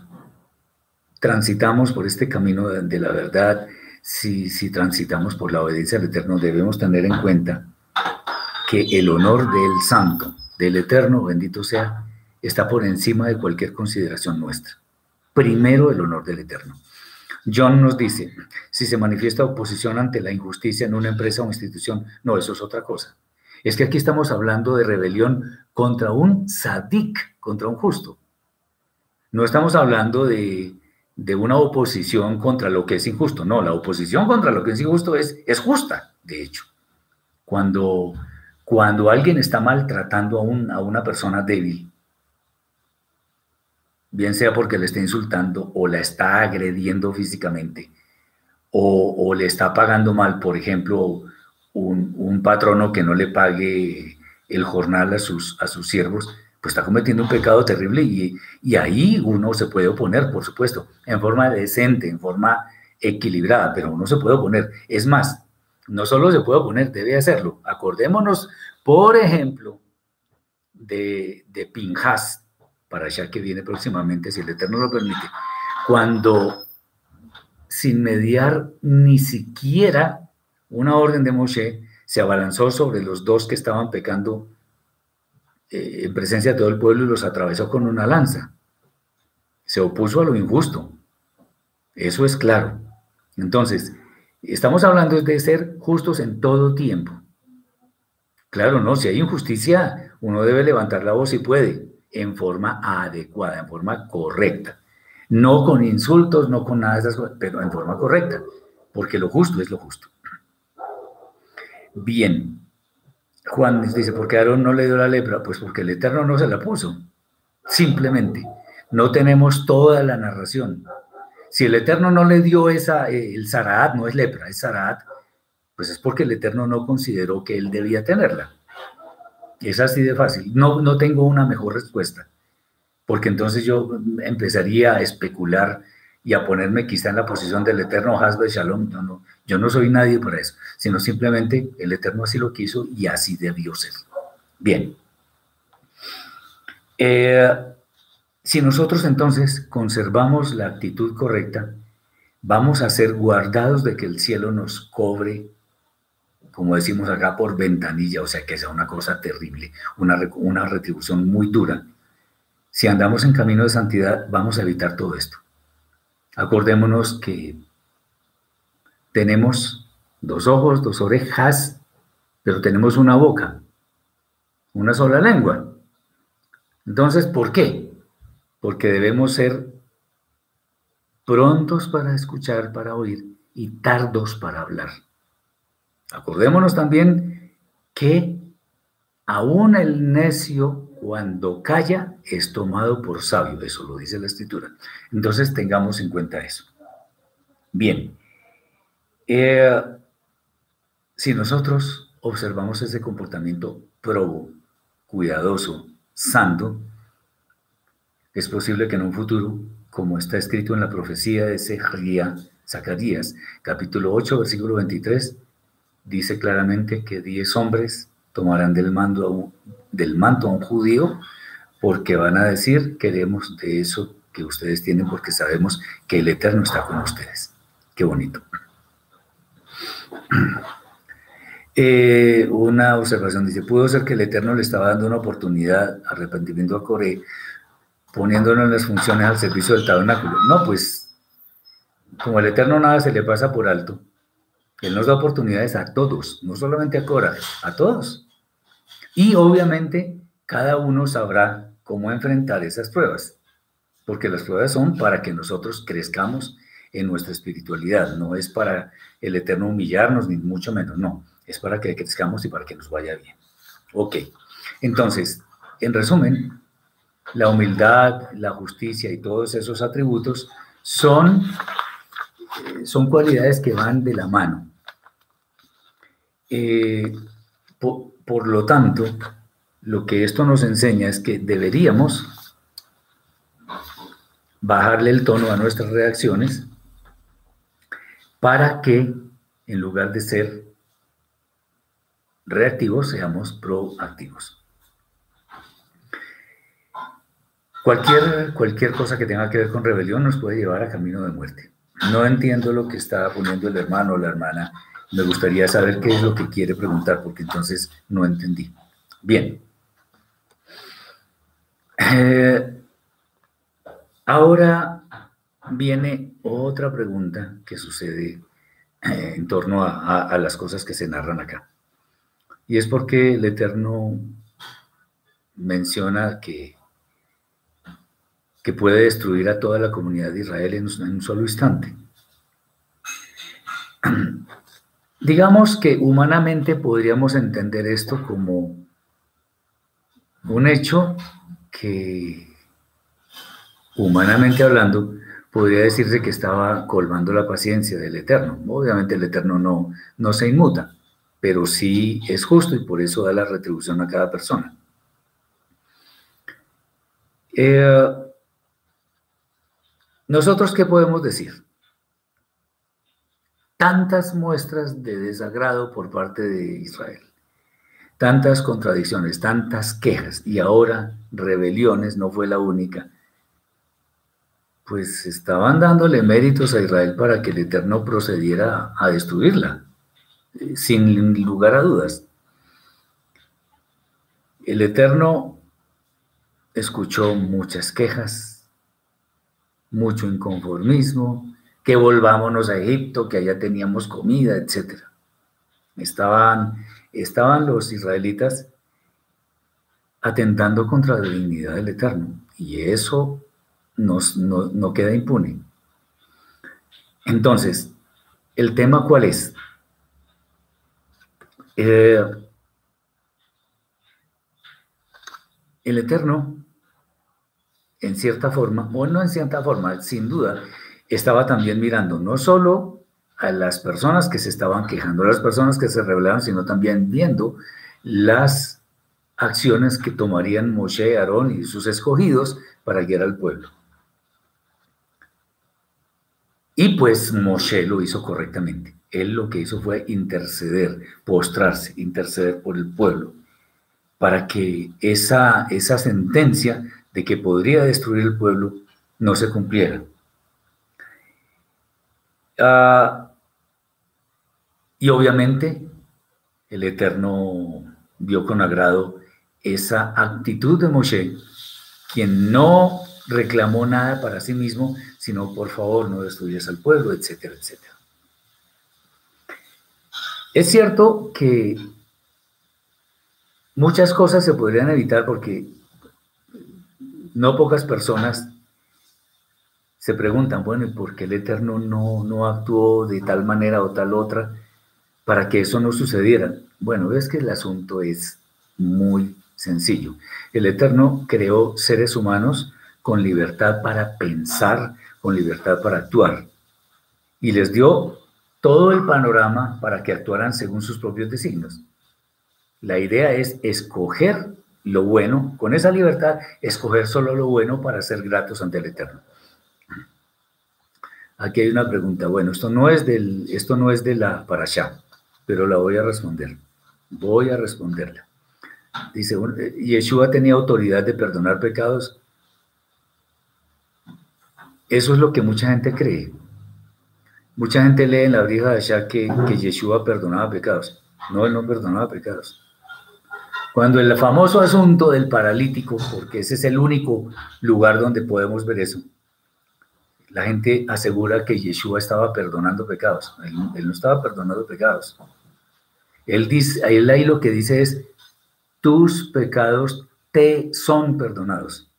transitamos por este camino de la verdad si, transitamos por la obediencia al Eterno, debemos tener en cuenta que el honor del Santo, del Eterno, bendito sea, está por encima de cualquier consideración nuestra. Primero el honor del Eterno. John nos dice, si se manifiesta oposición ante la injusticia en una empresa o institución, no, eso es otra cosa. Es que aquí estamos hablando de rebelión contra un sadik, contra un justo. No estamos hablando de, de una oposición contra lo que es injusto. No, la oposición contra lo que es injusto es, es justa, de hecho. Cuando, cuando alguien está maltratando a, un, a una persona débil, bien sea porque le está insultando o la está agrediendo físicamente, o, le está pagando mal, por ejemplo, un, un, patrono que no le pague el jornal a sus, a sus siervos, pues está cometiendo un pecado terrible y, y ahí uno se puede oponer, por supuesto, en forma decente, en forma equilibrada, pero uno se puede oponer. Es más, no solo se puede oponer, debe hacerlo. Acordémonos, por ejemplo, de, de Pinjas, para allá que viene próximamente, si el Eterno lo permite, cuando sin mediar ni siquiera una orden de Moshe, se abalanzó sobre los dos que estaban pecando eh, en presencia de todo el pueblo y los atravesó con una lanza. Se opuso a lo injusto. Eso es claro. Entonces, estamos hablando de ser justos en todo tiempo. Claro, no, si hay injusticia, uno debe levantar la voz y puede, en forma adecuada, en forma correcta. No con insultos, no con nada de esas cosas, pero en forma correcta, porque lo justo es lo justo. Bien, Juan dice, ¿por qué Aarón no le dio la lepra? Pues porque el Eterno no se la puso. Simplemente. No tenemos toda la narración. Si el Eterno no le dio esa, eh, el Zaraat, no es lepra, es Zaraat, pues es porque el Eterno no consideró que él debía tenerla. Es así de fácil. No, no tengo una mejor respuesta, porque entonces yo empezaría a especular y a ponerme quizá en la posición del eterno Hasbe Shalom. Yo no, yo no soy nadie para eso, sino simplemente el eterno así lo quiso y así debió ser. Bien. Eh, si nosotros entonces conservamos la actitud correcta, vamos a ser guardados de que el cielo nos cobre, como decimos acá, por ventanilla, o sea, que sea una cosa terrible, una, una retribución muy dura. Si andamos en camino de santidad, vamos a evitar todo esto. Acordémonos que tenemos dos ojos, dos orejas, pero tenemos una boca, una sola lengua. Entonces, ¿por qué? Porque debemos ser prontos para escuchar, para oír y tardos para hablar. Acordémonos también que aún el necio cuando calla es tomado por sabio, eso lo dice la escritura. Entonces tengamos en cuenta eso. Bien, eh, si nosotros observamos ese comportamiento probo, cuidadoso, santo, es posible que en un futuro, como está escrito en la profecía de Zacarías, capítulo 8, versículo 23, dice claramente que diez hombres tomarán del, mando del manto a un judío porque van a decir, queremos de eso que ustedes tienen porque sabemos que el Eterno está con ustedes. Qué bonito. Eh, una observación dice, pudo ser que el Eterno le estaba dando una oportunidad, arrepentimiento a Coré, poniéndolo en las funciones al servicio del tabernáculo. No, pues, como el Eterno nada se le pasa por alto, Él nos da oportunidades a todos, no solamente a Cora, a todos. Y obviamente cada uno sabrá cómo enfrentar esas pruebas, porque las pruebas son para que nosotros crezcamos en nuestra espiritualidad, no es para el Eterno humillarnos, ni mucho menos, no, es para que crezcamos y para que nos vaya bien. Ok, entonces, en resumen, la humildad, la justicia y todos esos atributos son, eh, son cualidades que van de la mano. Eh, por lo tanto, lo que esto nos enseña es que deberíamos bajarle el tono a nuestras reacciones para que en lugar de ser reactivos seamos proactivos. Cualquier, cualquier cosa que tenga que ver con rebelión nos puede llevar a camino de muerte. No entiendo lo que está poniendo el hermano o la hermana. Me gustaría saber qué es lo que quiere preguntar, porque entonces no entendí. Bien. Eh, ahora viene otra pregunta que sucede eh, en torno a, las cosas que se narran acá. Y es porque el Eterno menciona que, que puede destruir a toda la comunidad de Israel en, en un solo instante. Digamos que humanamente podríamos entender esto como un hecho que, humanamente hablando, podría decirse que estaba colmando la paciencia del Eterno. Obviamente el Eterno no, no se inmuta, pero sí es justo y por eso da la retribución a cada persona. Eh, ¿Nosotros qué podemos decir? Tantas muestras de desagrado por parte de Israel, tantas contradicciones, tantas quejas y ahora rebeliones, no fue la única pues estaban dándole méritos a Israel para que el Eterno procediera a destruirla, eh, sin lugar a dudas. El Eterno escuchó muchas quejas, mucho inconformismo, que volvámonos a Egipto, que allá teníamos comida, etc. Estaban, estaban los israelitas atentando contra la dignidad del Eterno, y eso no, queda impune. Entonces, ¿el tema cuál es? Eh, el Eterno, en cierta forma, o no en cierta forma, sin duda, estaba también mirando no solo a las personas que se estaban quejando, a las personas que se rebelaban, sino también viendo las acciones que tomarían Moshe, Aarón y sus escogidos para guiar al pueblo. Y pues Moshe lo hizo correctamente. Él lo que hizo fue interceder, postrarse, interceder por el pueblo, para que esa, esa sentencia de que podría destruir el pueblo no se cumpliera. Ah, y obviamente el Eterno vio con agrado esa actitud de Moshe, quien no reclamó nada para sí mismo, sino por favor no destruyas al pueblo, etcétera, etcétera. Es cierto que muchas cosas se podrían evitar porque no pocas personas se preguntan, bueno, ¿y por qué el Eterno no, no actuó de tal manera o tal otra para que eso no sucediera? Bueno, es que el asunto es muy sencillo. El Eterno creó seres humanos con libertad para pensar, con libertad para actuar. Y les dio todo el panorama para que actuaran según sus propios designios. La idea es escoger lo bueno, con esa libertad, escoger solo lo bueno para ser gratos ante el Eterno. Aquí hay una pregunta. Bueno, esto no es del, esto no es de la allá, pero la voy a responder. Voy a responderla. Dice, eh, Yeshua tenía autoridad de perdonar pecados. Eso es lo que mucha gente cree. Mucha gente lee en la brija de allá que, que Yeshua perdonaba pecados. No, él no perdonaba pecados. Cuando el famoso asunto del paralítico, porque ese es el único lugar donde podemos ver eso, la gente asegura que Yeshua estaba perdonando pecados. Él, no estaba perdonando pecados. Él, dice, ahí lo que dice es, tus pecados te son perdonados.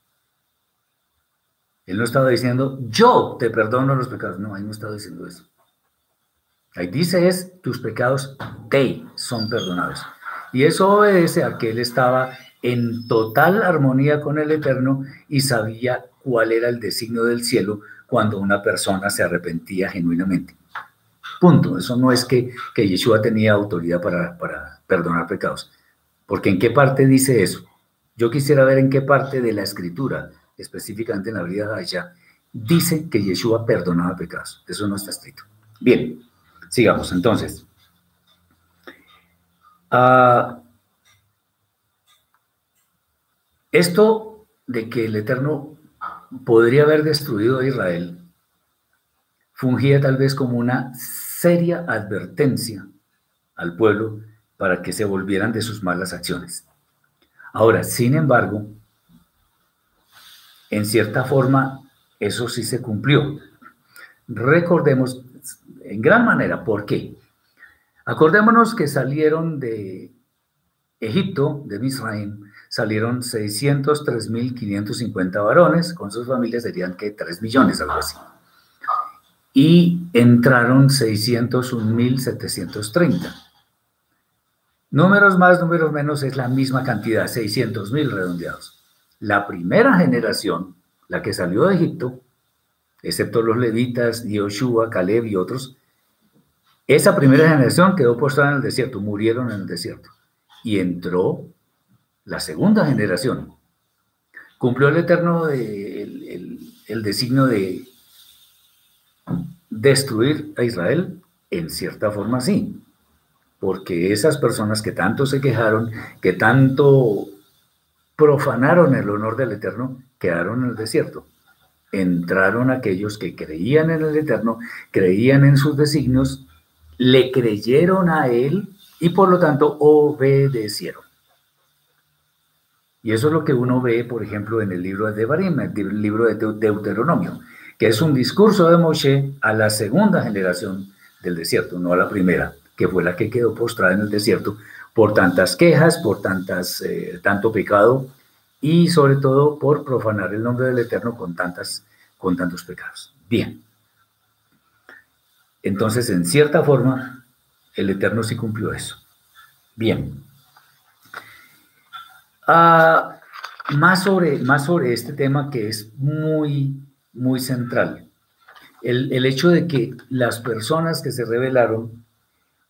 Él no estaba diciendo, yo te perdono los pecados. No, ahí no estaba diciendo eso. Ahí dice es, tus pecados te son perdonados. Y eso obedece a que él estaba en total armonía con el Eterno y sabía cuál era el designio del cielo cuando una persona se arrepentía genuinamente. Punto. Eso no es que, que Yeshua tenía autoridad para, para perdonar pecados. Porque ¿en qué parte dice eso? Yo quisiera ver en qué parte de la escritura, específicamente en la vida de allá, dice que Yeshua perdonaba pecados. Eso no está escrito. Bien, sigamos entonces. Ah, esto de que el Eterno podría haber destruido a Israel, fungía tal vez como una seria advertencia al pueblo para que se volvieran de sus malas acciones. Ahora, sin embargo, en cierta forma, eso sí se cumplió. Recordemos en gran manera, ¿por qué? Acordémonos que salieron de Egipto, de Misraim, salieron 603.550 varones, con sus familias serían que 3 millones, algo así. Y entraron 601.730. Números más, números menos es la misma cantidad, 600.000 redondeados. La primera generación, la que salió de Egipto, excepto los levitas, Yoshua, Caleb y otros, esa primera generación quedó postrada en el desierto, murieron en el desierto. Y entró la segunda generación. Cumplió el Eterno el, el designio de destruir a Israel, en cierta forma sí, porque esas personas que tanto se quejaron, que tanto profanaron el honor del Eterno, quedaron en el desierto. Entraron aquellos que creían en el Eterno, creían en sus designios, le creyeron a Él y por lo tanto obedecieron. Y eso es lo que uno ve, por ejemplo, en el libro de Devarim, el libro de Deuteronomio, que es un discurso de Moshe a la segunda generación del desierto, no a la primera, que fue la que quedó postrada en el desierto por tantas quejas, por tantas, eh, tanto pecado y sobre todo por profanar el nombre del Eterno con, tantas, con tantos pecados. Bien. Entonces, en cierta forma, el Eterno sí cumplió eso. Bien. Ah, más, sobre, más sobre este tema que es muy, muy central. El, el hecho de que las personas que se rebelaron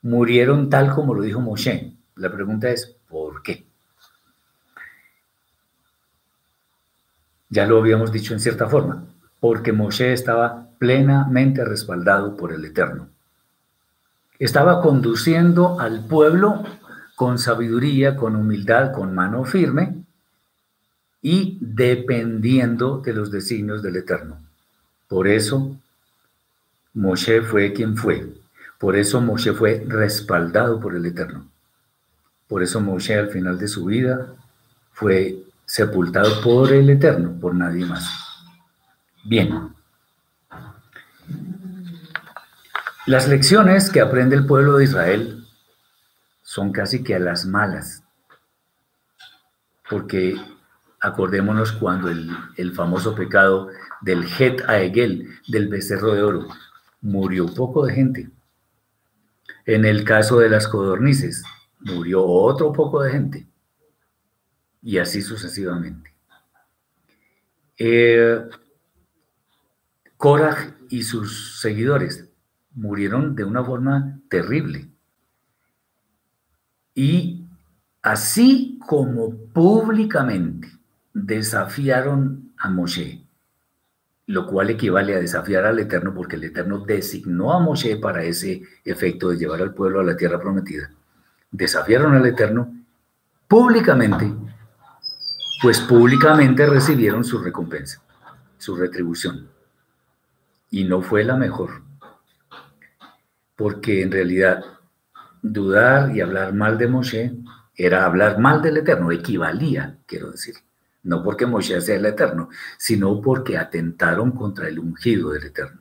murieron tal como lo dijo Moshe. La pregunta es, ¿por qué? Ya lo habíamos dicho en cierta forma, porque Moshe estaba plenamente respaldado por el Eterno. Estaba conduciendo al pueblo con sabiduría, con humildad, con mano firme y dependiendo de los designios del Eterno. Por eso Moshe fue quien fue. Por eso Moshe fue respaldado por el Eterno. Por eso Moshe al final de su vida fue sepultado por el Eterno, por nadie más. Bien. Las lecciones que aprende el pueblo de Israel son casi que a las malas, porque acordémonos cuando el, famoso pecado del Het Aegel, del becerro de oro, murió poco de gente. En el caso de las codornices, murió otro poco de gente. Y así sucesivamente. Eh, y sus seguidores murieron de una forma terrible. Y así como públicamente desafiaron a Moshe, lo cual equivale a desafiar al Eterno porque el Eterno designó a Moshe para ese efecto de llevar al pueblo a la tierra prometida. Desafiaron al Eterno públicamente, pues públicamente recibieron su recompensa, su retribución. Y no fue la mejor, porque en realidad dudar y hablar mal de Moshe era hablar mal del Eterno, equivalía, quiero decir no porque Moshe sea el Eterno, sino porque atentaron contra el ungido del Eterno.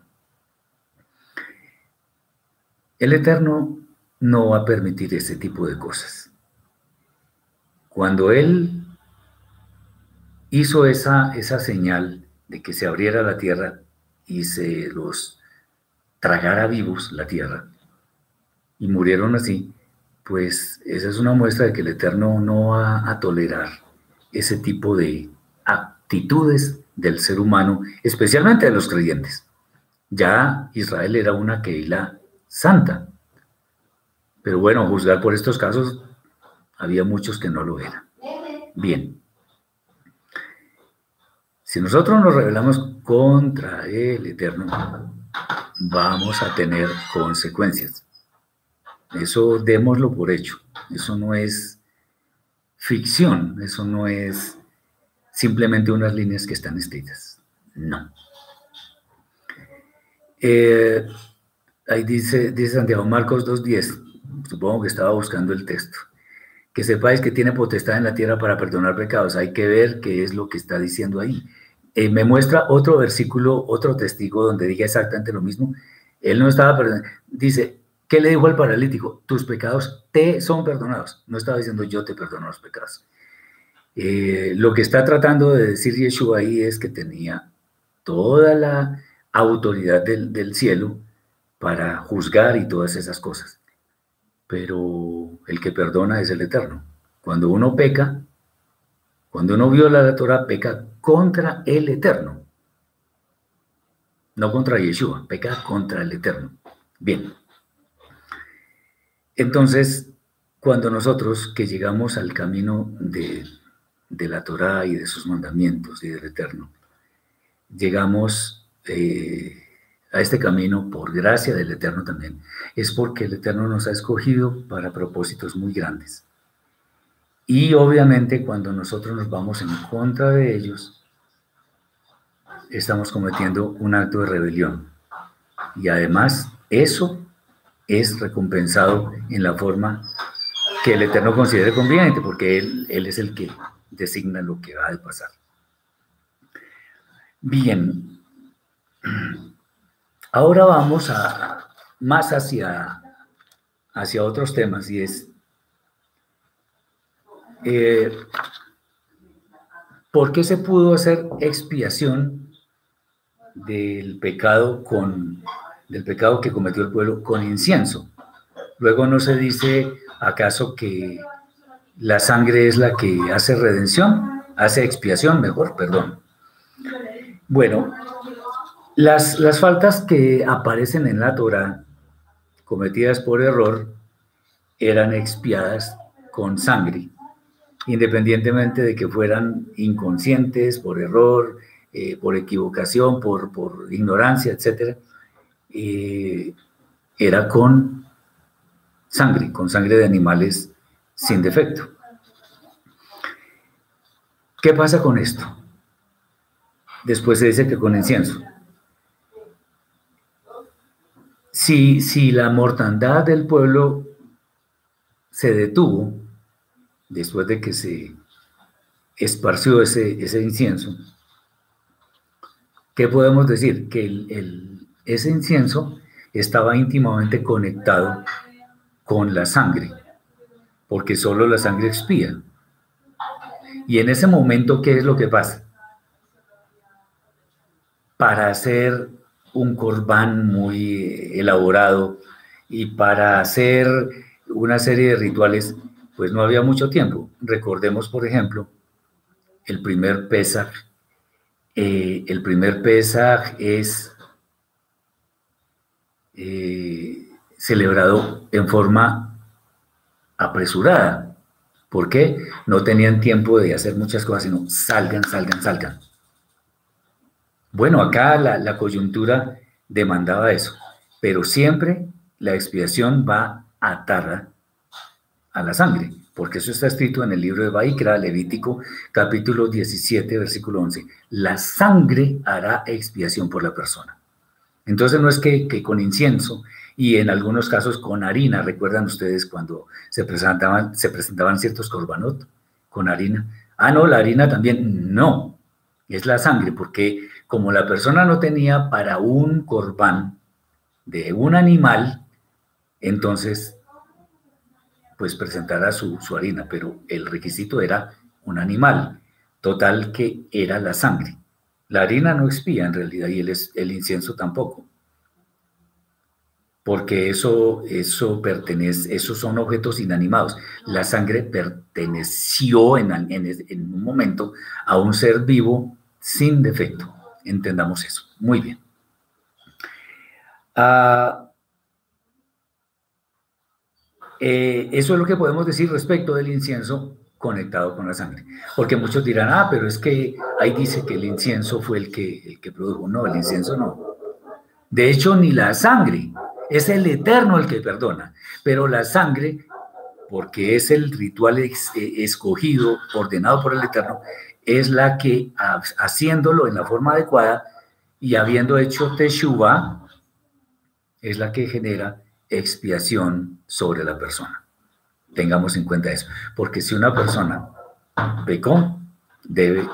El Eterno no va a permitir ese tipo de cosas. Cuando Él hizo esa, esa señal de que se abriera la tierra y se los tragara vivos la tierra, y murieron así, pues esa es una muestra de que el Eterno no va a tolerar ese tipo de actitudes del ser humano, especialmente de los creyentes. Ya Israel era una Keila santa, pero bueno, juzgar por estos casos, había muchos que no lo eran. Bien. Si nosotros nos rebelamos contra el Eterno, vamos a tener consecuencias. Eso démoslo por hecho. Eso no es ficción, eso no es simplemente unas líneas que están escritas, no. Eh, ahí dice, dice Santiago Marcos 2.10, supongo que estaba buscando el texto, que sepáis que tiene potestad en la tierra para perdonar pecados, hay que ver qué es lo que está diciendo ahí. Eh, me muestra otro versículo, otro testigo donde diga exactamente lo mismo. Él no estaba perdonando, dice, ¿Qué le dijo al paralítico? Tus pecados te son perdonados. No estaba diciendo yo te perdono los pecados. Eh, lo que está tratando de decir Yeshua ahí es que tenía toda la autoridad del, del cielo para juzgar y todas esas cosas. Pero el que perdona es el Eterno. Cuando uno peca, cuando uno viola la Torah, peca contra el Eterno. No contra Yeshua, peca contra el Eterno. Bien. Entonces, cuando nosotros que llegamos al camino de, la Torá y de sus mandamientos y del Eterno, llegamos eh, a este camino por gracia del Eterno también, es porque el Eterno nos ha escogido para propósitos muy grandes. Y obviamente cuando nosotros nos vamos en contra de ellos, estamos cometiendo un acto de rebelión. Y además eso es recompensado en la forma que el Eterno considere conveniente, porque él, él es el que designa lo que va a pasar. Bien, ahora vamos a más hacia, hacia otros temas y es eh, ¿por qué se pudo hacer expiación del pecado con del pecado que cometió el pueblo con incienso. Luego no se dice acaso que la sangre es la que hace redención, hace expiación, mejor, perdón. Bueno, las, las faltas que aparecen en la Torah cometidas por error eran expiadas con sangre. independientemente de que fueran inconscientes, por error, eh, por equivocación, por, por ignorancia, etc., eh, era con sangre, con sangre de animales sin defecto. ¿Qué pasa con esto? Después se dice que con incienso. Si, si la mortandad del pueblo se detuvo después de que se esparció ese, ese incienso, ¿qué podemos decir? Que el, ese incienso estaba íntimamente conectado con la sangre, porque solo la sangre expía. Y en ese momento, ¿qué es lo que pasa? Para hacer un corbán muy elaborado y para hacer una serie de rituales, pues no había mucho tiempo. Recordemos, por ejemplo, el primer Pesach. Eh, el primer Pesach es eh, celebrado en forma apresurada. ¿Por qué? No tenían tiempo de hacer muchas cosas, sino salgan, salgan, salgan. Bueno, acá la, coyuntura demandaba eso, pero siempre la expiación va atada a la sangre, porque eso está escrito en el libro de Baikra, Levítico, capítulo 17, versículo 11. La sangre hará expiación por la persona. Entonces no es que, con incienso y en algunos casos con harina, recuerdan ustedes cuando se presentaban, se presentaban ciertos corbanot con harina. Ah, no, la harina también, no, es la sangre, porque como la persona no tenía para un corbán de un animal, entonces pues presentará su, su harina, pero el requisito era un animal, total que era la sangre. La harina no expía en realidad y el, el incienso tampoco. Porque eso, eso pertenece, esos son objetos inanimados. La sangre perteneció en, en, un momento a un ser vivo sin defecto. Entendamos eso. Muy bien. Ah, eh, eso es lo que podemos decir respecto del incienso conectado con la sangre. Porque muchos dirán, ah, pero es que ahí dice que el incienso fue el que, el que produjo. No, el incienso no. De hecho, ni la sangre. Es el eterno el que perdona. Pero la sangre, porque es el ritual eh, escogido, ordenado por el eterno, es la que haciéndolo en la forma adecuada y habiendo hecho teshuva, es la que genera expiación sobre la persona. Tengamos en cuenta eso, porque si una persona pecó, debe,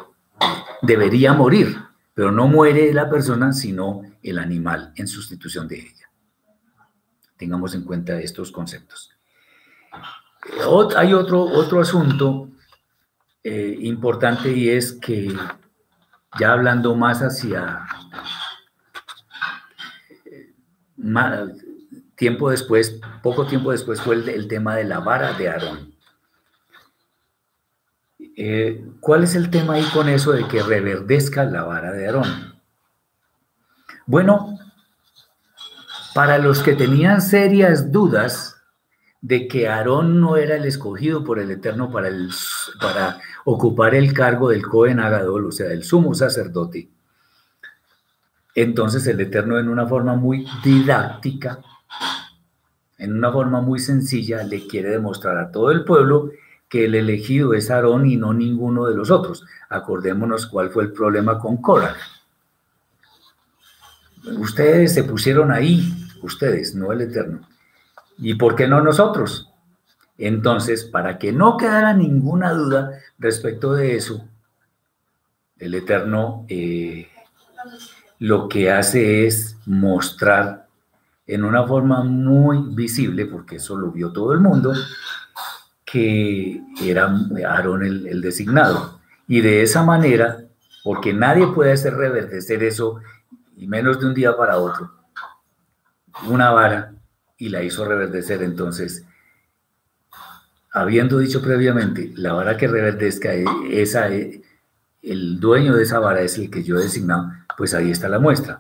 debería morir, pero no muere la persona, sino el animal en sustitución de ella. Tengamos en cuenta estos conceptos. Hay otro, otro asunto eh, importante y es que ya hablando más hacia eh, tiempo después, poco tiempo después fue el, tema de la vara de Aarón. Eh, ¿Cuál es el tema ahí con eso de que reverdezca la vara de Aarón? Bueno, para los que tenían serias dudas de que Aarón no era el escogido por el Eterno para, el, para ocupar el cargo del Cohen Agadol, o sea, del sumo sacerdote, entonces el Eterno en una forma muy didáctica en una forma muy sencilla, le quiere demostrar a todo el pueblo que el elegido es Aarón y no ninguno de los otros. Acordémonos cuál fue el problema con Cora. Ustedes se pusieron ahí, ustedes, no el Eterno. ¿Y por qué no nosotros? Entonces, para que no quedara ninguna duda respecto de eso, el Eterno eh, lo que hace es mostrar en una forma muy visible, porque eso lo vio todo el mundo, que era Aarón el, designado. Y de esa manera, porque nadie puede hacer reverdecer eso, y menos de un día para otro, una vara, y la hizo reverdecer. Entonces, habiendo dicho previamente, la vara que reverdezca, esa, el dueño de esa vara es el que yo he designado, pues ahí está la muestra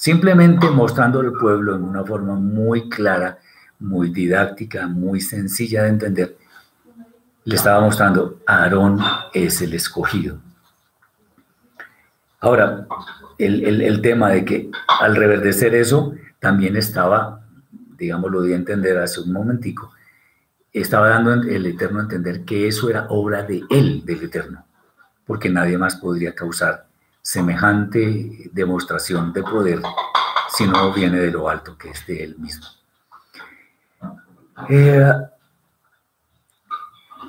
simplemente mostrando al pueblo en una forma muy clara, muy didáctica, muy sencilla de entender, le estaba mostrando, Aarón es el escogido. Ahora, el, tema de que al reverdecer eso, también estaba, digamos, lo di a entender hace un momentico, estaba dando el Eterno a entender que eso era obra de Él, del Eterno, porque nadie más podría causar semejante demostración de poder si no viene de lo alto, que es de Él mismo. Eh,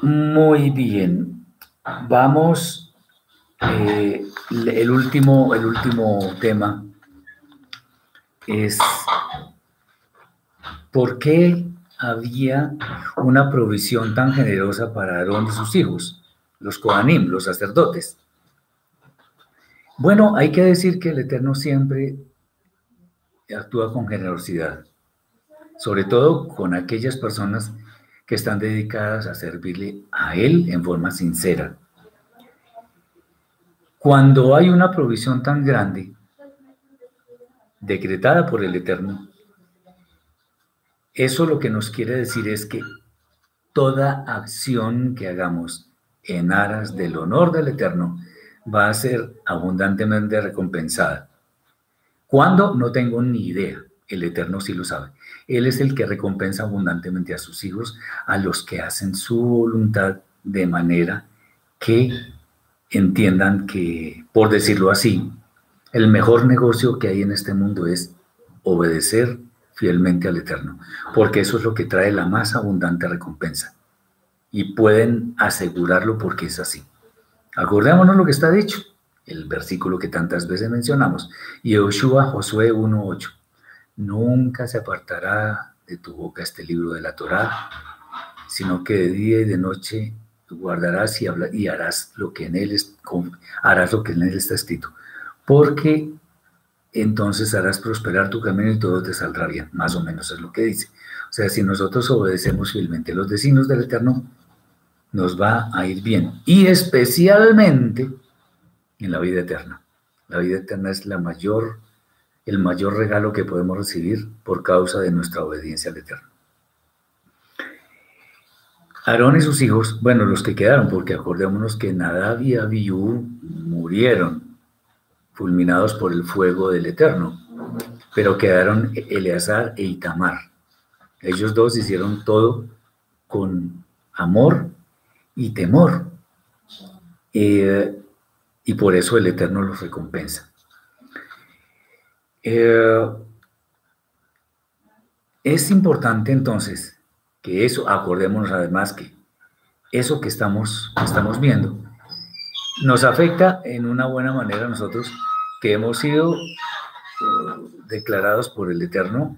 muy bien, vamos eh, el, último, el último tema es ¿por qué había una provisión tan generosa para Aarón y sus hijos, los Kohanim, los sacerdotes? Bueno, hay que decir que el Eterno siempre actúa con generosidad, sobre todo con aquellas personas que están dedicadas a servirle a Él en forma sincera. Cuando hay una provisión tan grande, decretada por el Eterno, eso lo que nos quiere decir es que toda acción que hagamos en aras del honor del Eterno va a ser abundantemente recompensada. ¿Cuándo? No tengo ni idea. El Eterno sí lo sabe. Él es el que recompensa abundantemente a sus hijos, a los que hacen su voluntad de manera que entiendan que, por decirlo así, el mejor negocio que hay en este mundo es obedecer fielmente al Eterno, porque eso es lo que trae la más abundante recompensa. Y pueden asegurarlo porque es así. Acordémonos lo que está dicho, el versículo que tantas veces mencionamos, Yehoshua Josué 1.8. Nunca se apartará de tu boca este libro de la Torá, sino que de día y de noche guardarás y, y harás lo que en él es, harás lo que en él está escrito, porque entonces harás prosperar tu camino y todo te saldrá bien, más o menos es lo que dice. O sea, si nosotros obedecemos fielmente los designios del Eterno, nos va a ir bien, y especialmente en la vida eterna. La vida eterna es la mayor, el mayor regalo que podemos recibir por causa de nuestra obediencia al Eterno. Aarón y sus hijos, bueno, los que quedaron, porque acordémonos que Nadab y Abiú murieron fulminados por el fuego del Eterno, pero quedaron Eleazar e Itamar. Ellos dos hicieron todo con amor y temor. Eh, y por eso el Eterno los recompensa. Eh, es importante entonces que eso, acordémonos además que eso que estamos, estamos viendo nos afecta en una buena manera a nosotros que hemos sido declarados por el Eterno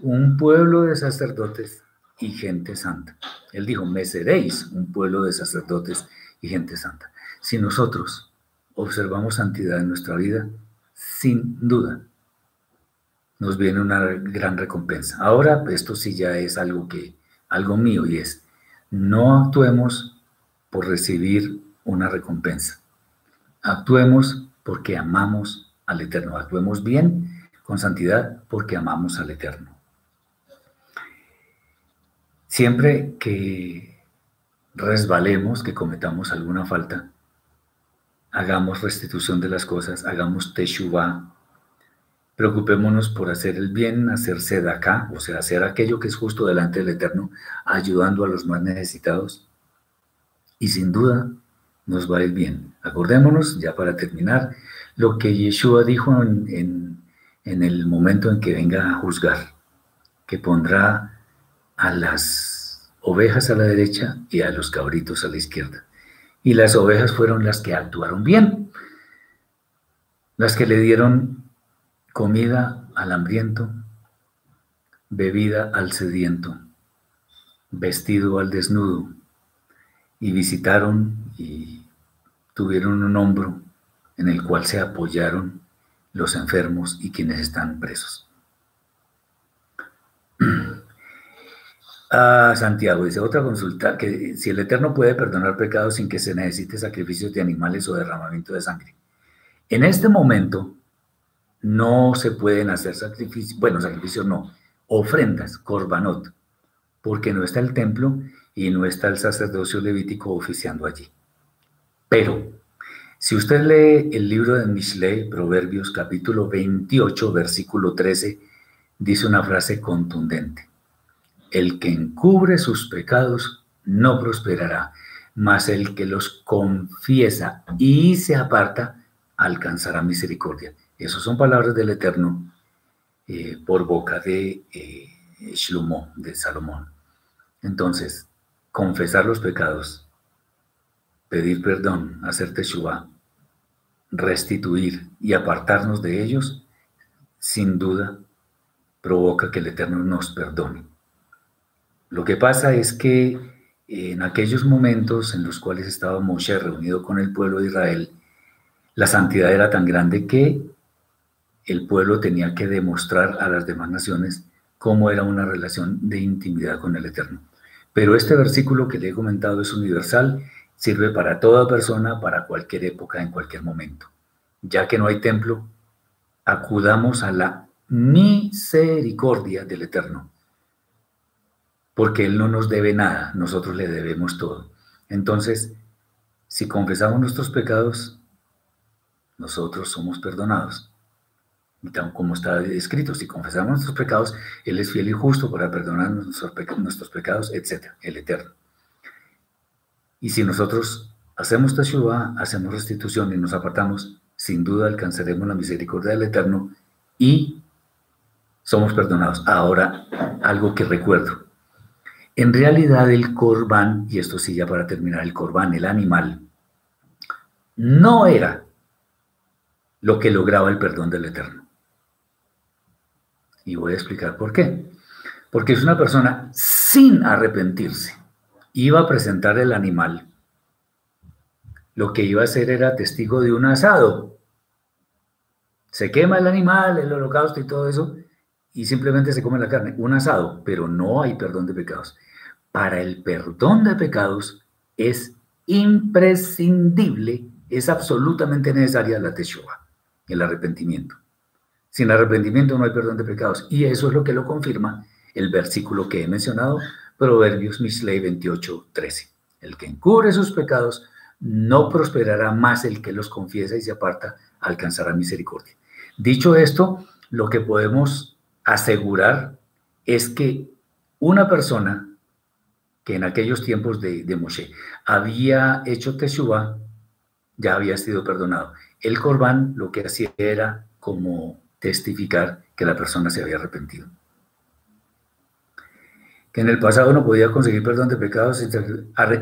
un pueblo de sacerdotes y gente santa. Él dijo, me seréis un pueblo de sacerdotes y gente santa. Si nosotros observamos santidad en nuestra vida, sin duda nos viene una gran recompensa. Ahora, esto sí ya es algo que, algo mío y es, no actuemos por recibir una recompensa. Actuemos porque amamos al Eterno. Actuemos bien, con santidad, porque amamos al Eterno. Siempre que resbalemos, que cometamos alguna falta, hagamos restitución de las cosas, hagamos teshuvah, Preocupémonos por hacer el bien, hacerse de acá, o sea, hacer aquello que es justo delante del Eterno, ayudando a los más necesitados. Y sin duda nos va a ir bien. Acordémonos, ya para terminar, lo que Yeshua dijo en el momento en que venga a juzgar, que pondrá a las ovejas a la derecha y a los cabritos a la izquierda. Y las ovejas fueron las que actuaron bien, las que le dieron comida al hambriento, bebida al sediento, vestido al desnudo, y visitaron y tuvieron un hombro en el cual se apoyaron los enfermos y quienes están presos. Ah, Santiago dice otra consulta, que si el Eterno puede perdonar pecados sin que se necesite sacrificios de animales o derramamiento de sangre. En este momento, no se pueden hacer sacrificios, bueno, sacrificios no, ofrendas, korbanot, porque no está el templo y no está el sacerdocio levítico oficiando allí. Pero, si usted lee el libro de Mishlei, Proverbios capítulo 28, versículo 13, dice una frase contundente. El que encubre sus pecados no prosperará, mas el que los confiesa y se aparta alcanzará misericordia. Esas son palabras del Eterno eh, por boca de eh, Shlomo, de Salomón. Entonces, confesar los pecados, pedir perdón, hacer teshuva, restituir y apartarnos de ellos, sin duda provoca que el Eterno nos perdone. Lo que pasa es que en aquellos momentos en los cuales estaba Moshe reunido con el pueblo de Israel, la santidad era tan grande que el pueblo tenía que demostrar a las demás naciones cómo era una relación de intimidad con el Eterno. Pero este versículo que le he comentado es universal, sirve para toda persona, para cualquier época, en cualquier momento. Ya que no hay templo, acudamos a la misericordia del Eterno, porque Él no nos debe nada, nosotros le debemos todo. Entonces, si confesamos nuestros pecados, nosotros somos perdonados. Como está escrito, si confesamos nuestros pecados, Él es fiel y justo para perdonar nuestros, pecados, etc., el Eterno. Y si nosotros hacemos teshuva, hacemos restitución y nos apartamos, sin duda alcanzaremos la misericordia del Eterno y somos perdonados. Ahora, algo que recuerdo. En realidad el corbán, y esto sí ya para terminar, el corbán, el animal, no era lo que lograba el perdón del Eterno. Y voy a explicar por qué. Porque es una persona sin arrepentirse. Iba a presentar el animal. Lo que iba a hacer era testigo de un asado. Se quema el animal, el holocausto y todo eso, y simplemente se come la carne. Un asado, pero no hay perdón de pecados. Para el perdón de pecados es imprescindible, es absolutamente necesaria la teshuva, el arrepentimiento. Sin arrepentimiento no hay perdón de pecados. Y eso es lo que lo confirma el versículo que he mencionado, Proverbios Misley 28, 13. El que encubre sus pecados no prosperará más el que los confiesa y se aparta, alcanzará misericordia. Dicho esto, lo que podemos asegurar es que una persona que en aquellos tiempos de, de Moshe había hecho Teshuvah, ya había sido perdonado. El Corbán lo que hacía era como testificar que la persona se había arrepentido. Que en el pasado no podía conseguir perdón de pecados.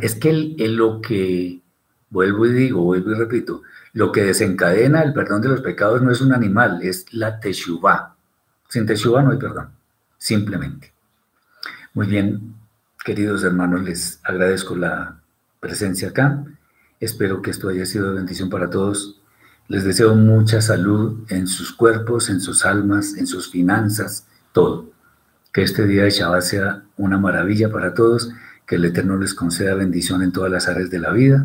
Es que lo que, vuelvo y digo, vuelvo y repito, lo que desencadena el perdón de los pecados no es un animal, es la teshuvah. Sin teshuvah no hay perdón, simplemente. Muy bien, queridos hermanos, les agradezco la presencia acá. Espero que esto haya sido de bendición para todos. Les deseo mucha salud en sus cuerpos, en sus almas, en sus finanzas, todo. Que este día de Shabbat sea una maravilla para todos, que el Eterno les conceda bendición en todas las áreas de la vida,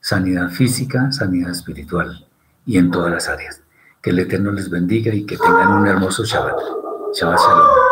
sanidad física, sanidad espiritual y en todas las áreas. Que el Eterno les bendiga y que tengan un hermoso Shabbat. Shabbat Shalom.